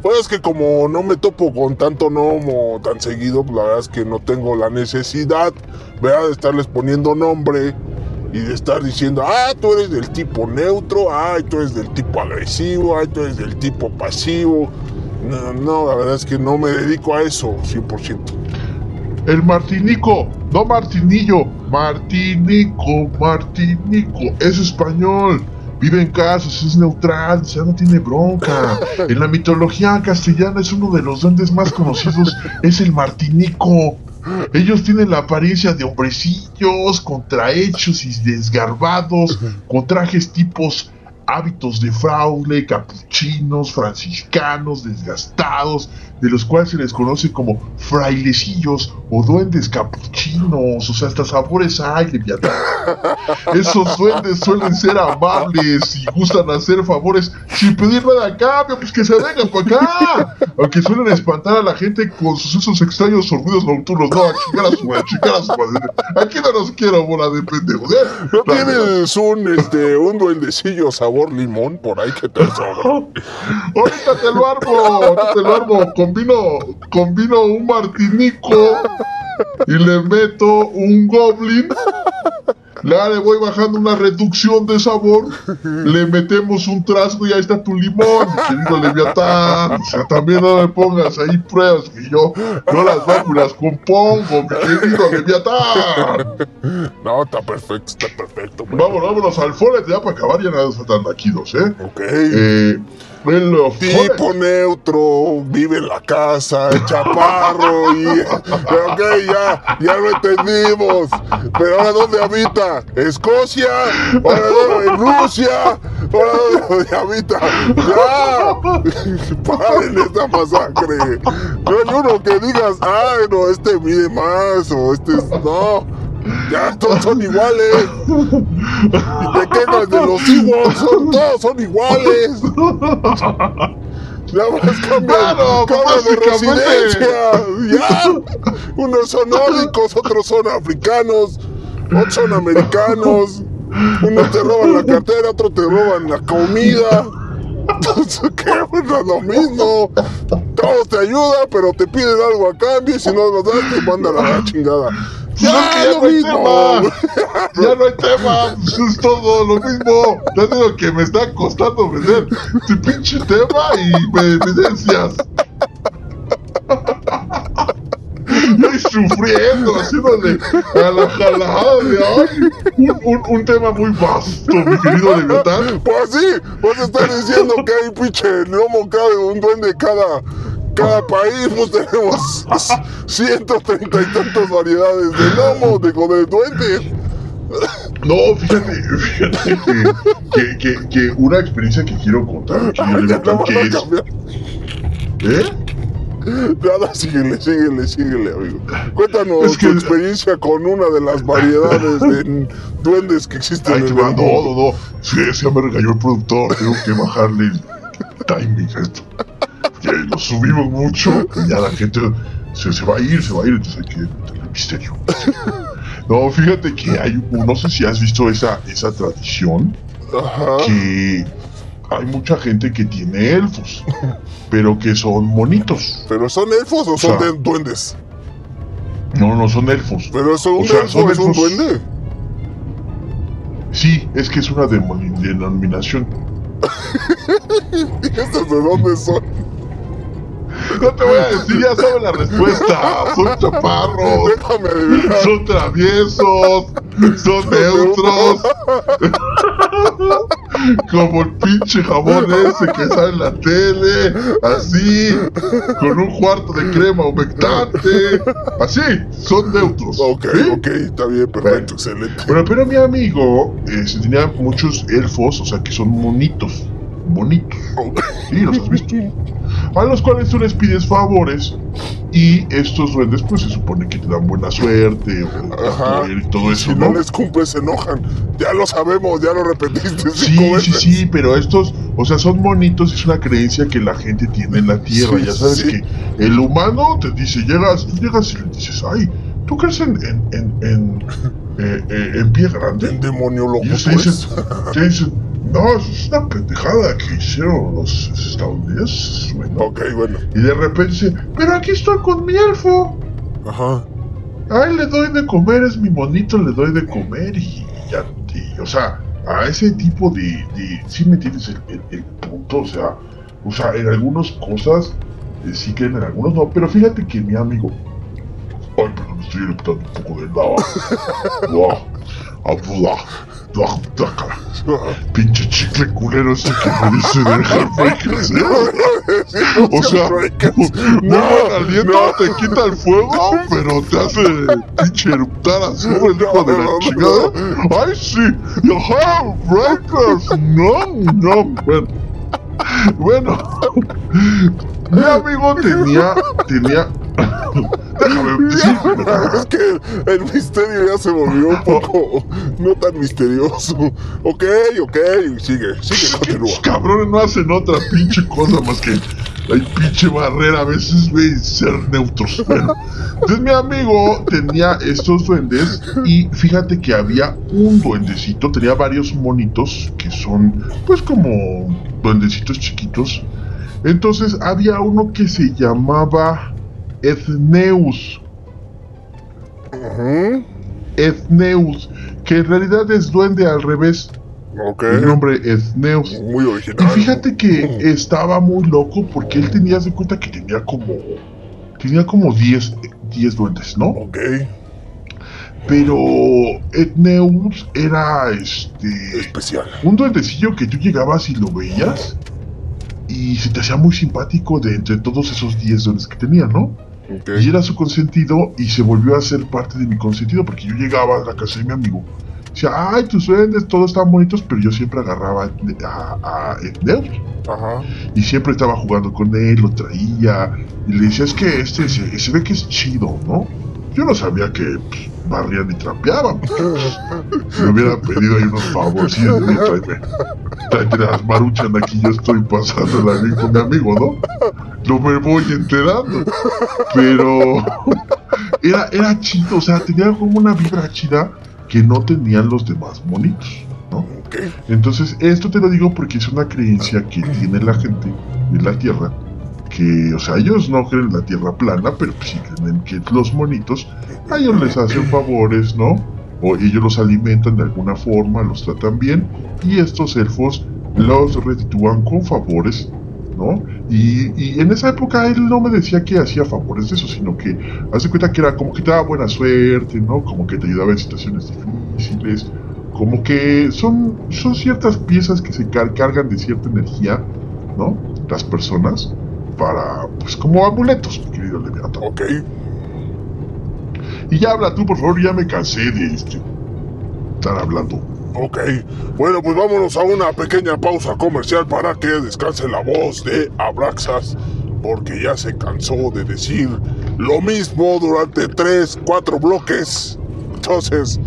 Pues es que como no me topo con tanto gnomo tan seguido, pues la verdad es que no tengo la necesidad, ¿verdad? De estarles poniendo nombre y de estar diciendo, ah, tú eres del tipo neutro, ay, tú eres del tipo agresivo, ay, tú eres del tipo pasivo. No, no, la verdad es que no me dedico a eso 100%. El Martinico, no Martinillo, Martinico, Martinico, es español. Vive en casas, es neutral, o sea, no tiene bronca. En la mitología castellana es uno de los duendes más conocidos, es el Martinico. Ellos tienen la apariencia de hombrecillos, contrahechos y desgarbados, con trajes tipos hábitos de fraile, capuchinos, franciscanos, desgastados, de los cuales se les conoce como frailecillos o duendes capuchinos, o sea, hasta sabores hay, Leviatán. Esos duendes suelen ser amables y gustan hacer favores sin pedir nada a cambio, pues que se vengan para acá. Aunque suelen espantar a la gente con sus esos extraños sonidos nocturnos. No, a chingar a su madre, chingar su madre. Aquí no nos quiero bola de pendejos, ¿eh? ¿No tienes un, este, un duendecillo sabor limón por ahí que te sobra? Ahorita te lo armo, ahorita te lo armo. Combino, combino un martinico y le meto un goblin. Le voy bajando una reducción de sabor. Le metemos un trasgo y ahí está tu limón, mi querido Leviatán. O sea, también no me pongas ahí pruebas que yo, yo las y las compongo, mi querido Leviatán. No, está perfecto, está perfecto. Vámonos, vámonos al Folet ya para acabar. Ya nada faltan aquí dos, ¿eh? Ok. Eh, Tipo neutro, vive en la casa, chaparro y... Ok, ya, ya lo entendimos. Pero ahora ¿dónde habita? ¿Escocia? ¿Ahora dónde? ¿En Rusia? ¿Ahora dónde habita? ¡Ya! ¡Paren esta masacre! No hay uno que digas, ay, no, este mide más o este es... No. Ya todos son iguales. Y te quejas de los hijos, son, todos son iguales. Nada más cambian, Claro, cambian de residencia. Ya. Unos son nórdicos, otros son africanos, otros son americanos. Unos te roban la cartera, otros te roban la comida. ¿Qué? Pues no es lo mismo. Todos te ayudan, pero te piden algo a cambio y si no lo das, te mandan a la chingada. Pues ya no hay tema. Ya no hay tema. Pues es todo lo mismo. Ya digo que me está costando vender tu pinche tema y me evidencias. Estoy sufriendo, haciéndole a la jalada de ay, un, un, un tema muy vasto, mi querido Leviatán. Pues sí, vos estás diciendo que hay pinche lomo cada un duende cada cada país, pues tenemos 130 y tantas variedades de lomo, de, de duendes. No, fíjate, fíjate que, que, que, que una experiencia que quiero contar, Ay, ya no que es. ¿Eh? Nada, síguele, síguele, síguele, amigo. Cuéntanos Es que- tu experiencia con una de las variedades de duendes que existen Ay, en el va, no, mundo. no, no. Sí, sí, ya me regañó el productor. Tengo que bajarle el timing a esto. Que lo subimos mucho y ya la gente se, se va a ir, se va a ir. Entonces hay que meterle misterio. no, fíjate que hay, no sé si has visto esa, esa tradición, Ajá. que hay mucha gente que tiene elfos, pero que son monitos. ¿Pero son elfos o son sea, duendes? No, no son elfos. ¿Pero son o un sea, elfo son es un elfos. duende? Sí, es que es una denominación. ¿Y estos de dónde son? No te voy a decir, ya sabes la respuesta. Son chaparros, Déjame adivinar. son traviesos, son neutros. Como el pinche jamón ese que sale en la tele, así, con un cuarto de crema humectante, así, son neutros. Ok, ¿sí? ok, está bien, perfecto, Bueno. excelente. Bueno, pero mi amigo eh, se tenía muchos elfos, o sea que son monitos, bonitos, sí, los has visto, a los cuales tú les pides favores y estos duendes pues se supone que te dan buena suerte o Ajá. y todo eso, Si ¿no? no les cumples, se enojan. Ya lo sabemos, ya lo repetiste Sí, cinco sí, veces. sí, pero estos, o sea, son monitos, es una creencia que la gente tiene en la tierra. Sí, ya sabes sí. que el humano te dice, llegas, llegas y le dices, ay, ¿tú crees en, en, en, en, eh, eh, en pie grande? El demonio loco, Y te pues. dicen, te dicen, no, eso es una pendejada que hicieron los estadounidenses. Ok, bueno. Y de repente dice, pero aquí estoy con mi elfo. Ajá. A él le doy de comer, es mi monito, le doy de comer y ya, y, o sea, a ese tipo de, de sí me entiendes el, el- el punto, o sea, o sea, en algunas cosas eh, sí creen, en algunos no, pero fíjate que mi amigo, ay, perdón, estoy eruptando un poco de lava, da- dácala. pinche chicle culero ese que me dice de Heartbreakers. O sea, muy buen aliento, te quita el fuego, pero te hace pinche eruptar azul el hijo de la chingada. ¡Ay, sí! ¡The Heartbreakers! ¡No, no! Bueno, bueno, mi amigo tenía, tenía... Déjame es que el misterio ya se volvió un poco no tan misterioso. Ok, ok, sigue, sigue, continúa. Los cabrones no hacen otra pinche cosa más que hay pinche barrera a veces, güey, ser neutros. Bueno, entonces mi amigo tenía estos duendes y fíjate que había un duendecito, tenía varios monitos que son pues como duendecitos chiquitos. Entonces había uno que se llamaba Ethneus. Ujú, Ethneus, que en realidad es duende al revés. Ok, El nombre Ethneus. muy Y original. fíjate que estaba muy loco porque él tenía de cuenta que tenía como. Tenía como 10 10 duendes, ¿no? Ok, Pero Etneus era este. especial. Un duendecillo que tú llegabas y lo veías. Y se te hacía muy simpático de entre todos esos 10 duendes que tenía, ¿no? Y era su consentido y se volvió a ser parte de mi consentido porque yo llegaba a la casa de mi amigo. Decía, ay, tus duendes, todos están bonitos, pero yo siempre agarraba a, a Etneus. ajá. y siempre estaba jugando con él, lo traía y le decía, es que este se, se ve que es chido, ¿no? Yo no sabía que pues, barrían y trapeaban. Me hubiera pedido ahí unos favorcillos de tráeme, tráete las maruchan aquí, yo estoy pasándola bien con mi amigo, ¿no? No me voy enterando. Pero era, era chido, o sea, tenía como una vibra chida que no tenían los demás monitos, ¿no? Entonces, esto te lo digo porque es una creencia que tiene la gente de la Tierra, o sea, ellos no creen en la Tierra plana, pero pues sí creen en que los monitos, a ellos les hacen favores, ¿no? O ellos los alimentan de alguna forma, los tratan bien, y estos elfos los retitúan con favores, ¿no? Y, y en esa época él no me decía que hacía favores de eso, sino que hace cuenta que era como que te daba buena suerte, ¿no? Como que te ayudaba en situaciones difíciles, como que son, son ciertas piezas que se car- cargan de cierta energía, ¿no? Las personas, para, pues como amuletos, mi querido Leviatán. ok. Y ya habla tú, por favor, ya me cansé de este, estar hablando. Ok, bueno, pues vámonos a una pequeña pausa comercial para que descanse la voz de Abraxas, porque ya se cansó de decir lo mismo durante 3, 4 bloques. Entonces,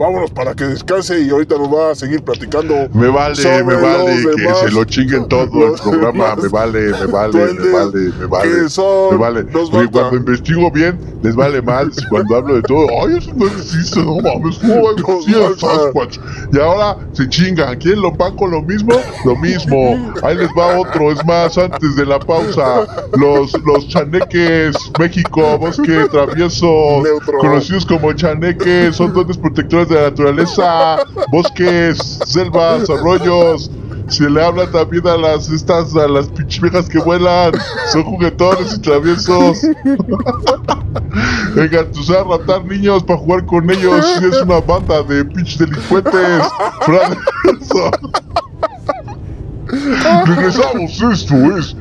vámonos para que descanse y ahorita nos va a seguir platicando. Me vale, me vale que se lo chinguen todo el programa. Me vale, me vale, me vale, me vale. son- Me vale. Porque cuando investigo bien, les vale más. Cuando hablo de todo, ay, eso no existe, no mames, ¿cómo falta- Sasquatch? Y ahora se chingan. ¿Quién lo pago lo mismo? Lo mismo. Ahí les va otro. Es más, antes de la pausa, los, los chaneques México, bosque traviesos, Neutro. conocidos como chaneques, son duendes protectores de la naturaleza, bosques, selvas, arroyos. Se le habla también a las estas, a las pinches viejas que vuelan, son juguetones y traviesos. Venga, tú sabes raptar niños para jugar con ellos. y Es una banda de pinches delincuentes. Regresamos, esto es.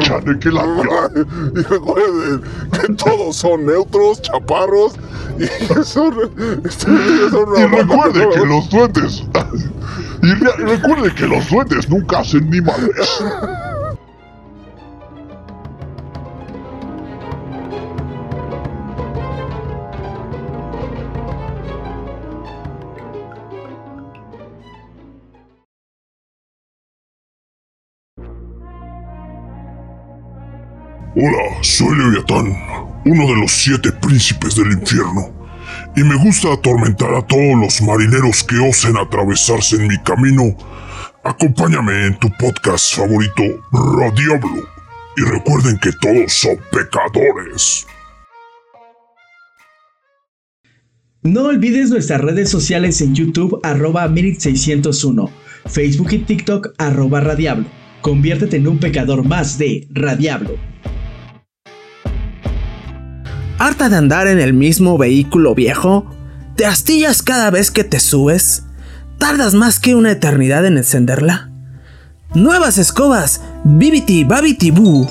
Chaneque la Y recuerden que todos son neutros, chaparros y son, son Y recuerde que los duendes. Y re- recuerde que los duendes nunca hacen ni madres. Hola, soy Leviatán, uno de los siete príncipes del infierno, y me gusta atormentar a todos los marineros que osen atravesarse en mi camino. Acompáñame en tu podcast favorito, Radiablo, y recuerden que todos son pecadores. No olvides nuestras redes sociales en YouTube arroba Mirit601, Facebook y TikTok arroba Radiablo. Conviértete en un pecador más de Radiablo. ¿Harta de andar en el mismo vehículo viejo? ¿Te astillas cada vez que te subes? ¿Tardas más que una eternidad en encenderla? Nuevas escobas, Bibiti Babiti Boo.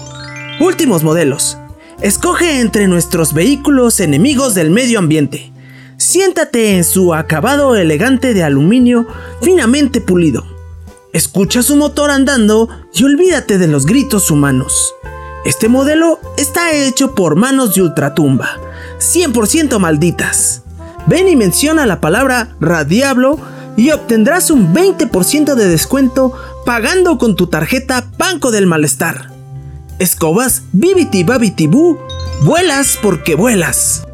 Últimos modelos. Escoge entre nuestros vehículos enemigos del medio ambiente. Siéntate en su acabado elegante de aluminio finamente pulido. Escucha su motor andando y olvídate de los gritos humanos. Este modelo está hecho por manos de ultratumba, 100% malditas. Ven y menciona la palabra Radiablo y obtendrás un 20% de descuento pagando con tu tarjeta Banco del Malestar. Escobas Bibiti Babiti Boo, vuelas porque vuelas.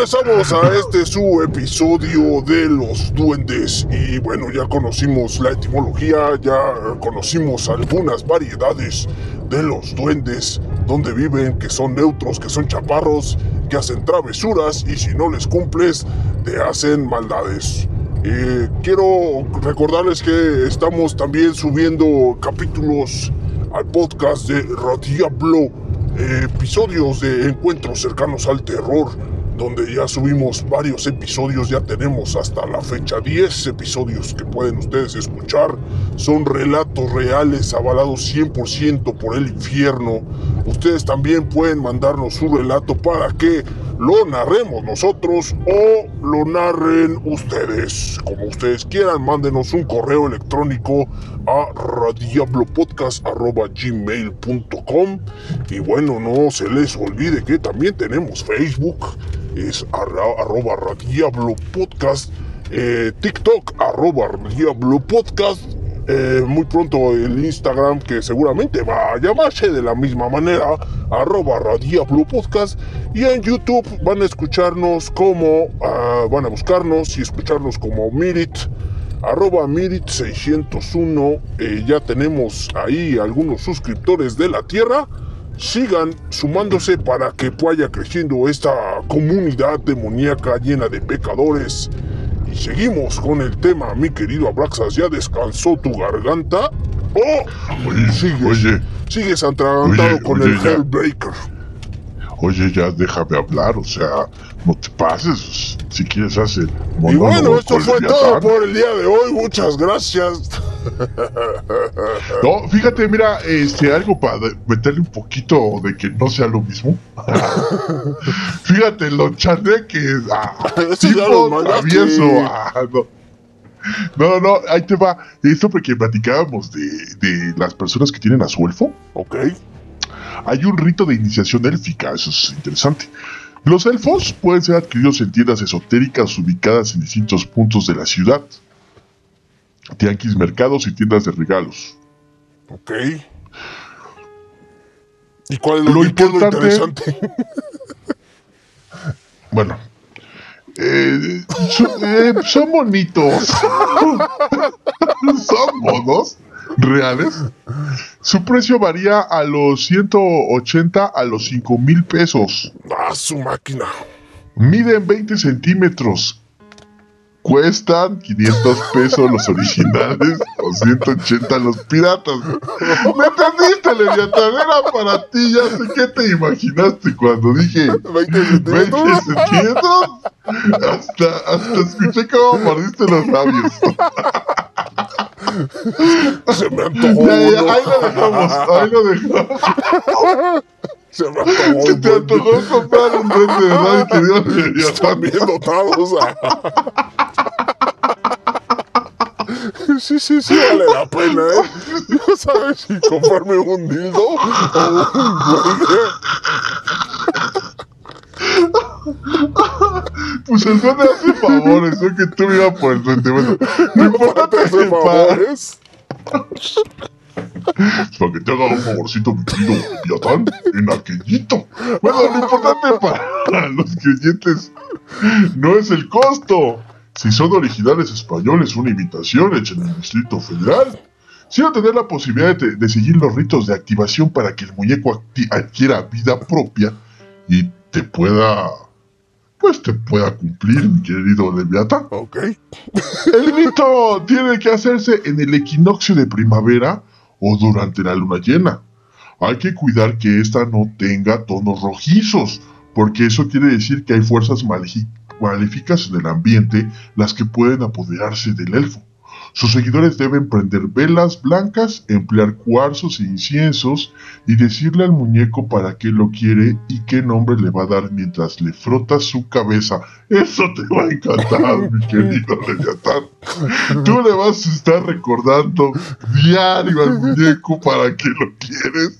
Regresamos a este su episodio de los duendes y bueno, ya conocimos la etimología, ya conocimos algunas variedades de los duendes, donde viven, que son neutros, que son chaparros, que hacen travesuras y si no les cumples, te hacen maldades. Eh, quiero recordarles que estamos también subiendo capítulos al podcast de Radiablo, eh, episodios de encuentros cercanos al terror donde ya subimos varios episodios, ya tenemos hasta la fecha 10 episodios que pueden ustedes escuchar. Son relatos reales avalados 100% por el infierno. Ustedes también pueden mandarnos su relato para que lo narremos nosotros o lo narren ustedes. Como ustedes quieran, mándenos un correo electrónico a radiablopodcast.gmail.com y bueno, no se les olvide que también tenemos Facebook, es arroba radiablo podcast, eh, TikTok arroba radiablo podcast, eh, muy pronto el Instagram que seguramente va a llamarse de la misma manera, arroba radiablo podcast y en YouTube van a escucharnos como, ah, van a buscarnos y escucharnos como Mirit arroba Mirit601. eh, ya tenemos ahí algunos suscriptores de la Tierra. Sigan sumándose para que vaya creciendo esta comunidad demoníaca llena de pecadores. Y seguimos con el tema, mi querido Abraxas. ¿Ya descansó tu garganta? ¡Oh! Oye, Sigues, oye, sigues atragantado Oye, con oye, el ya. Hellbreaker. oye, ya déjame hablar, o sea, no te pases. Si quieres hacer Y bueno, esto fue todo por el día de hoy. Muchas gracias. No, fíjate, mira, este, algo para meterle un poquito de que no sea lo mismo. fíjate, los chaneques, ah, tipo travieso, ah, no. No, no, ahí te va. Esto porque platicábamos de, de las personas que tienen a su elfo. Ok. Hay un rito de iniciación élfica, eso es interesante. Los elfos pueden ser adquiridos en tiendas esotéricas ubicadas en distintos puntos de la ciudad. Tianquis, mercados y tiendas de regalos. Ok. ¿Y cuál lo, es lo importante- interesante? Bueno, eh, son, eh, son bonitos. son monos reales. Su precio varía a los 180 a los 5 mil pesos. ah, su máquina. Miden 20 centímetros. Cuestan 500 pesos los originales o 180 los piratas. ¿Me entendiste, Leviatán? Era para ti. Ya sé qué te imaginaste cuando dije 20 20 centímetros. centímetros. Hasta, hasta escuché cómo mordiste los labios. Se me antojó. Uno. ahí lo dejamos. Ahí lo dejamos. Se me antojó. Se te antojó comprar un duende de y que Dios le Están bien dotados. Sí, sí, sí, vale la pena, ¿eh? No sabes si comprarme un dildo o un duende. Pues el duende hace favores, no que tú me ibas por el duende. Bueno, lo importante Te es hace el par. favores. Para que te haga un favorcito, mi querido Leviatán, en aquellito. Bueno, lo importante para los creyentes no es el costo. Si son originales españoles, una imitación hecha en el Distrito Federal. Sino tener la posibilidad de, de seguir los ritos de activación para que el muñeco adquiera vida propia y te pueda, pues te pueda cumplir, mi querido Leviatán. Ok. El rito tiene que hacerse en el equinoccio de primavera o durante la luna llena. Hay que cuidar que ésta no tenga tonos rojizos, porque eso quiere decir que hay fuerzas maléficas en el ambiente las que pueden apoderarse del elfo. Sus seguidores deben prender velas blancas, emplear cuarzos e inciensos y decirle al muñeco para qué lo quiere y qué nombre le va a dar mientras le frotas su cabeza. Eso te va a encantar, mi querido Leviatán. Tú le vas a estar recordando diario al muñeco para qué lo quieres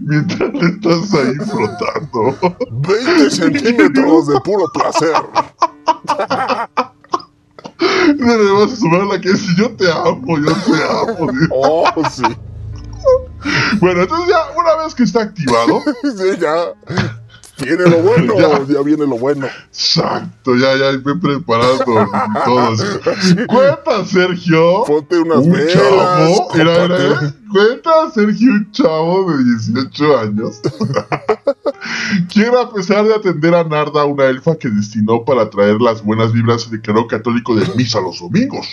mientras le estás ahí frotando. 20 centímetros de puro placer. A sumar la que si yo te amo, yo te amo. Oh, sí. Bueno, entonces ya una vez que está activado, Sí, ya. Viene lo bueno. Ya. Ya viene lo bueno. exacto, ya, ya me preparando y todo. así. Cuenta, Sergio. Ponte unas un velas. chavo, era. cuenta Sergio, un chavo de 18 años, quien a pesar de atender a Narda, una elfa que destinó para traer las buenas vibras, se declaró católico de misa los domingos.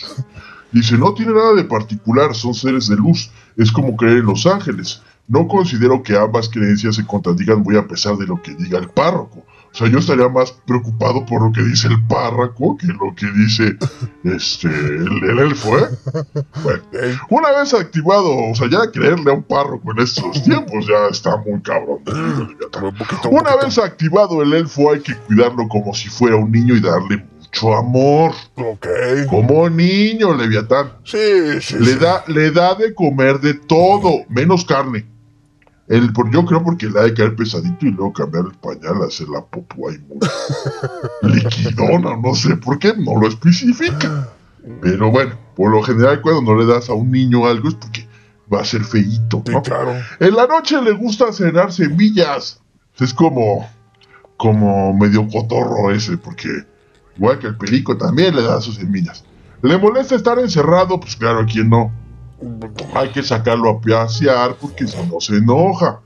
Dice, no tiene nada de particular, son seres de luz, es como creer en los ángeles. No considero que ambas creencias se contradigan muy a pesar de lo que diga el párroco. O sea, yo estaría más preocupado por lo que dice el párroco que lo que dice este el, el elfo, ¿eh? Bueno, una vez activado, o sea, ya creerle a un párroco en estos tiempos ya está muy cabrón. un Una vez activado el elfo hay que cuidarlo como si fuera un niño y darle mucho amor. Ok. Como niño, Leviatán. Sí, sí. Le sí. da, le da de comer de todo, menos carne. El, por, yo creo porque le ha de caer pesadito y luego cambiar el pañal, hacer la popó ahí muy liquidona, no sé por qué, no lo especifica. Pero bueno, por lo general cuando no le das a un niño algo es porque va a ser feíto, Sí, ¿no? claro. En la noche le gusta cenar semillas. Es como, como medio cotorro ese, porque igual que el perico también le da sus semillas. ¿Le molesta estar encerrado? Pues claro, ¿a quién no? Hay que sacarlo a pasear porque si no se enoja.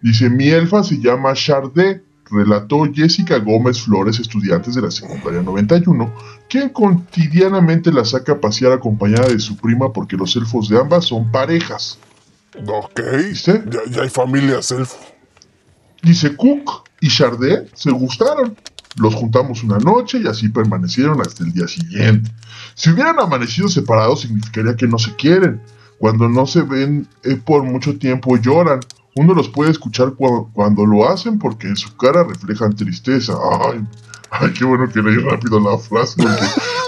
Dice, mi elfa se llama Chardet, relató Jessica Gómez Flores, estudiantes de la secundaria 91, quien cotidianamente la saca a pasear acompañada de su prima porque los elfos de ambas son parejas. Ok. ¿Viste? Ya, ya hay familias elfo. Dice Cook y Chardet se gustaron. Los juntamos una noche y así permanecieron hasta el día siguiente. Si hubieran amanecido separados significaría que no se quieren. Cuando no se ven eh, por mucho tiempo lloran. Uno los puede escuchar cua- cuando lo hacen porque en su cara reflejan tristeza. Ay, ay, qué bueno que leí rápido la frase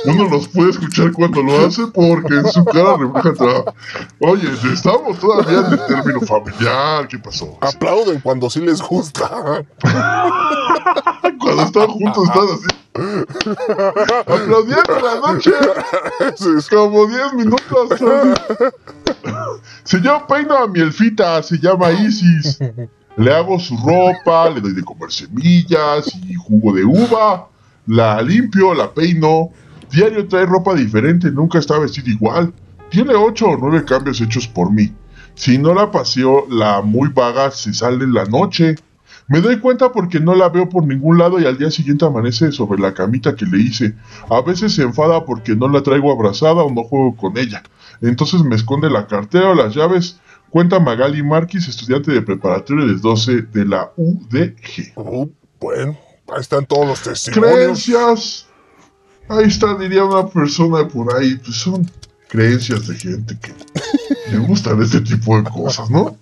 uno los puede escuchar cuando lo hace porque en su cara refleja trabajo. Oye, estamos todavía en el término familiar. ¿Qué pasó? Aplauden cuando sí les gusta. cuando están juntos están así. Aplaudiendo la noche. Como 10 minutos. Si yo peino a mi elfita, se llama Isis. Le hago su ropa, le doy de comer semillas y jugo de uva. La limpio, la peino. Diario trae ropa diferente, nunca está vestida igual. Tiene ocho o nueve cambios hechos por mí. Si no la paseo, la muy vaga se sale en la noche. Me doy cuenta porque no la veo por ningún lado y al día siguiente amanece sobre la camita que le hice. A veces se enfada porque no la traigo abrazada o no juego con ella. Entonces me esconde la cartera o las llaves. Cuenta Magali Marquis, estudiante de preparatoria de 12 de la UDG. Uh, bueno, ahí están todos los testimonios. Creencias. Ahí está, diría una persona por ahí. Pues son creencias de gente que le gustan este tipo de cosas, ¿no?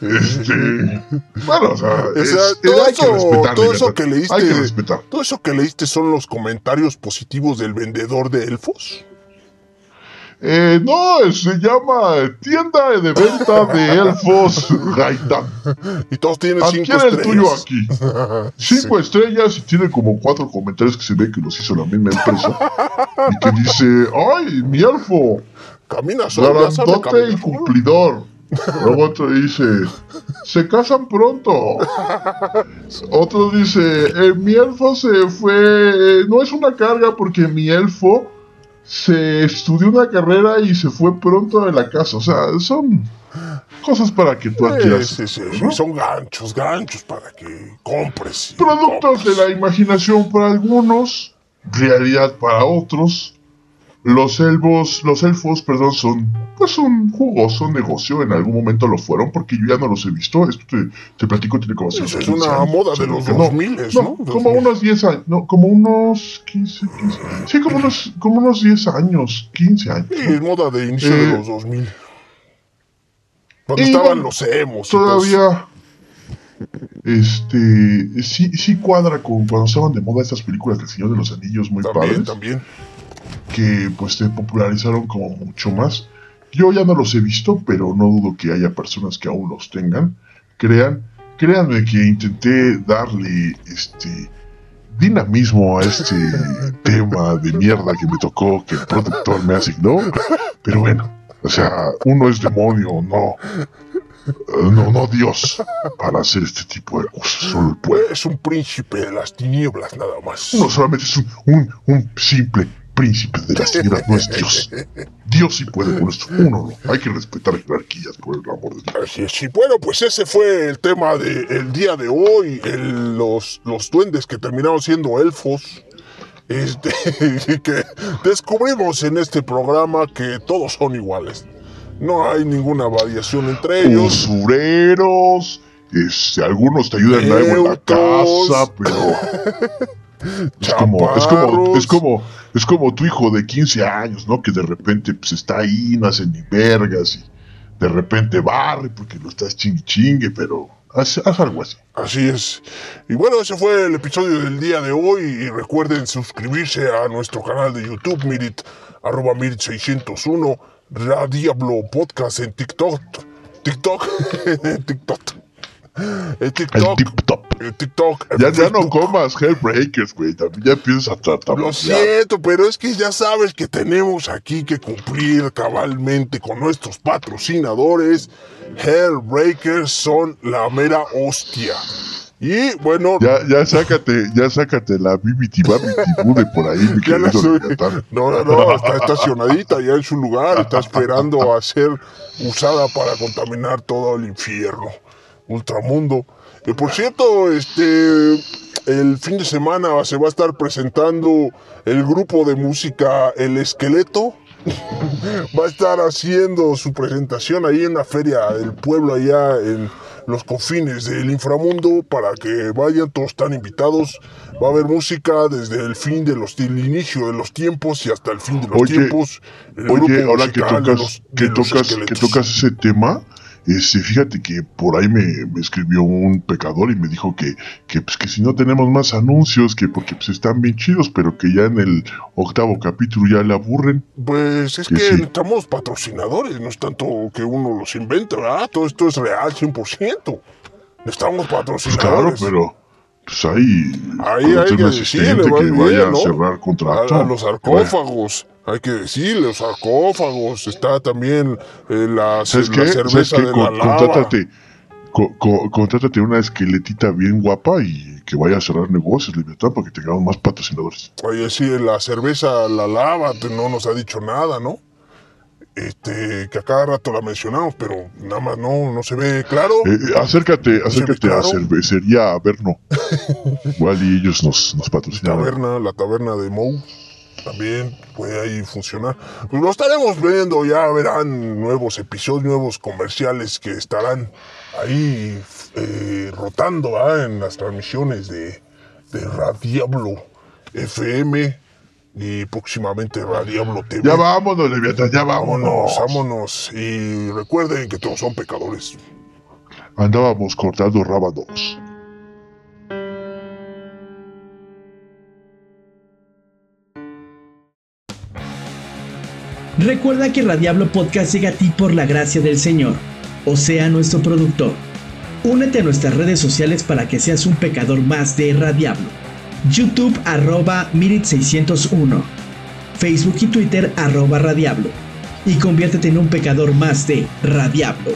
Este. Bueno, o sea, O es- sea, es- todo, eso, respetar, todo la eso verdad. que leíste, Hay que respetar. todo eso que leíste son los comentarios positivos del vendedor de elfos. Eh, no, se llama Tienda de Venta de Elfos Gaitán. Y todos tienen cinco Adquiere el tuyo aquí. Cinco estrellas y tiene como cuatro comentarios que se ve que los hizo la misma empresa. Y que dice, ¡ay, mi elfo! Camina solo, y cumplidor. Luego otro dice, se casan pronto. Otro dice, eh, mi elfo se fue, eh, no es una carga porque mi elfo se estudió una carrera y se fue pronto de la casa. O sea, son cosas para que tú adquieras. sí, sí, sí, ¿no? son ganchos, ganchos para que compres. Productos de la imaginación para algunos, realidad para otros. Los elfos, los elfos, perdón, son pues un jugoso negocio. En algún momento lo fueron porque yo ya no los he visto. Esto te, te platico, tiene como Eso 15 es una años, moda de los que 2000, no, ¿no? como 2000. unos 10 años, no, como unos 15, 15, sí, como unos, como unos 10 años, 15 años. Sí, es moda de inicio Eh, de los 2000. Cuando y estaban los emos. Todavía, este, sí, sí cuadra con cuando estaban de moda estas películas del Señor de los Anillos muy También, padres. también. Que pues se popularizaron como mucho más. Yo ya no los he visto, pero no dudo que haya personas que aún los tengan. Crean, créanme que intenté darle este dinamismo a este tema de mierda que me tocó, que el productor me asignó. Pero bueno, o sea, uno es demonio, no. No, no Dios, para hacer este tipo de cosas, solo. Es un príncipe de las tinieblas, nada más. Uno solamente es un, un, un simple príncipe de las tinieblas, no es Dios. Dios sí puede con esto. Uno no. Hay que respetar jerarquías, por el amor de Dios. Así es, y bueno, pues ese fue el tema del día de hoy. el- los, los duendes que terminaron siendo elfos. Este, y que descubrimos en este programa que todos son iguales. No hay ninguna variación entre ellos. Usureros, este, algunos te ayudan algo en la casa, pero es como, es como, es como, es como tu hijo de 15 años, ¿no? Que de repente pues está ahí, no hace ni vergas y de repente barre porque lo estás chingue chingue, pero haz, haz algo así. Así es. Y bueno, ese fue el episodio del día de hoy. Y recuerden suscribirse a nuestro canal de YouTube, Mirit, arroba Mirit601, Radiablo Podcast en TikTok. TikTok. TikTok. El TikTok. Ya, ya no comas Hellbreakers, güey. También ya empiezas a tratar. Lo siento, pero es que ya sabes que tenemos aquí que cumplir cabalmente con nuestros patrocinadores. Hellbreakers son la mera hostia. Y bueno, Ya, ya sácate, ya sácate la bibiti bude por ahí, mi Ya la. No, no, no, está estacionadita ya en su lugar, está esperando a ser usada para contaminar todo el infierno, ultramundo. Y por cierto, este, el fin de semana se va a estar presentando el grupo de música El Esqueleto. Va a estar haciendo su presentación ahí en la feria del pueblo allá en los confines del inframundo para que vayan, todos están invitados. Va a haber música desde el fin de los, del inicio de los tiempos y hasta el fin de los Oye, tiempos. El Oye, ahora que tocas, los- que tocas, que tocas ese tema, Este, fíjate que por ahí me, escribió un pecador y me dijo que, que, pues, que si no tenemos más anuncios, que porque pues, están bien chidos, pero que ya en el octavo capítulo ya le aburren. Pues es que, necesitamos patrocinadores, no es tanto que uno los invente, ¿verdad? Todo esto es real 100%. Necesitamos patrocinadores. Pues claro, pero pues ahí, ahí hay que decirle, que vaya a cerrar contrato. A, los sarcófagos. Hay que decirle, los sarcófagos, está también eh, la, cerveza de la lava. Contrátate, una esqueletita bien guapa y que vaya a cerrar negocios, Libertad, para que tengamos más patrocinadores. Oye, sí, la cerveza La Lava no nos ha dicho nada, ¿no? Este, que a cada rato la mencionamos, pero nada más no, no se ve claro. Eh, eh, acércate, acércate a cervecería Averno. Igual y ellos nos, nos patrocinan. La taberna, la taberna de Mou también puede ahí funcionar. Pues lo estaremos viendo, ya verán nuevos episodios, nuevos comerciales que estarán ahí eh, rotando en las transmisiones de, de Radiablo FM y próximamente Radiablo TV. Ya vámonos, Leviatán, ya vámonos. Vámonos, Y recuerden que todos son pecadores. Andábamos cortando rábanos. Recuerda que Radiablo Podcast llega a ti por la gracia del Señor, o sea, nuestro productor. Únete a nuestras redes sociales para que seas un pecador más de Radiablo. YouTube arroba Mirit601, Facebook y Twitter arroba Radiablo. Y conviértete en un pecador más de Radiablo.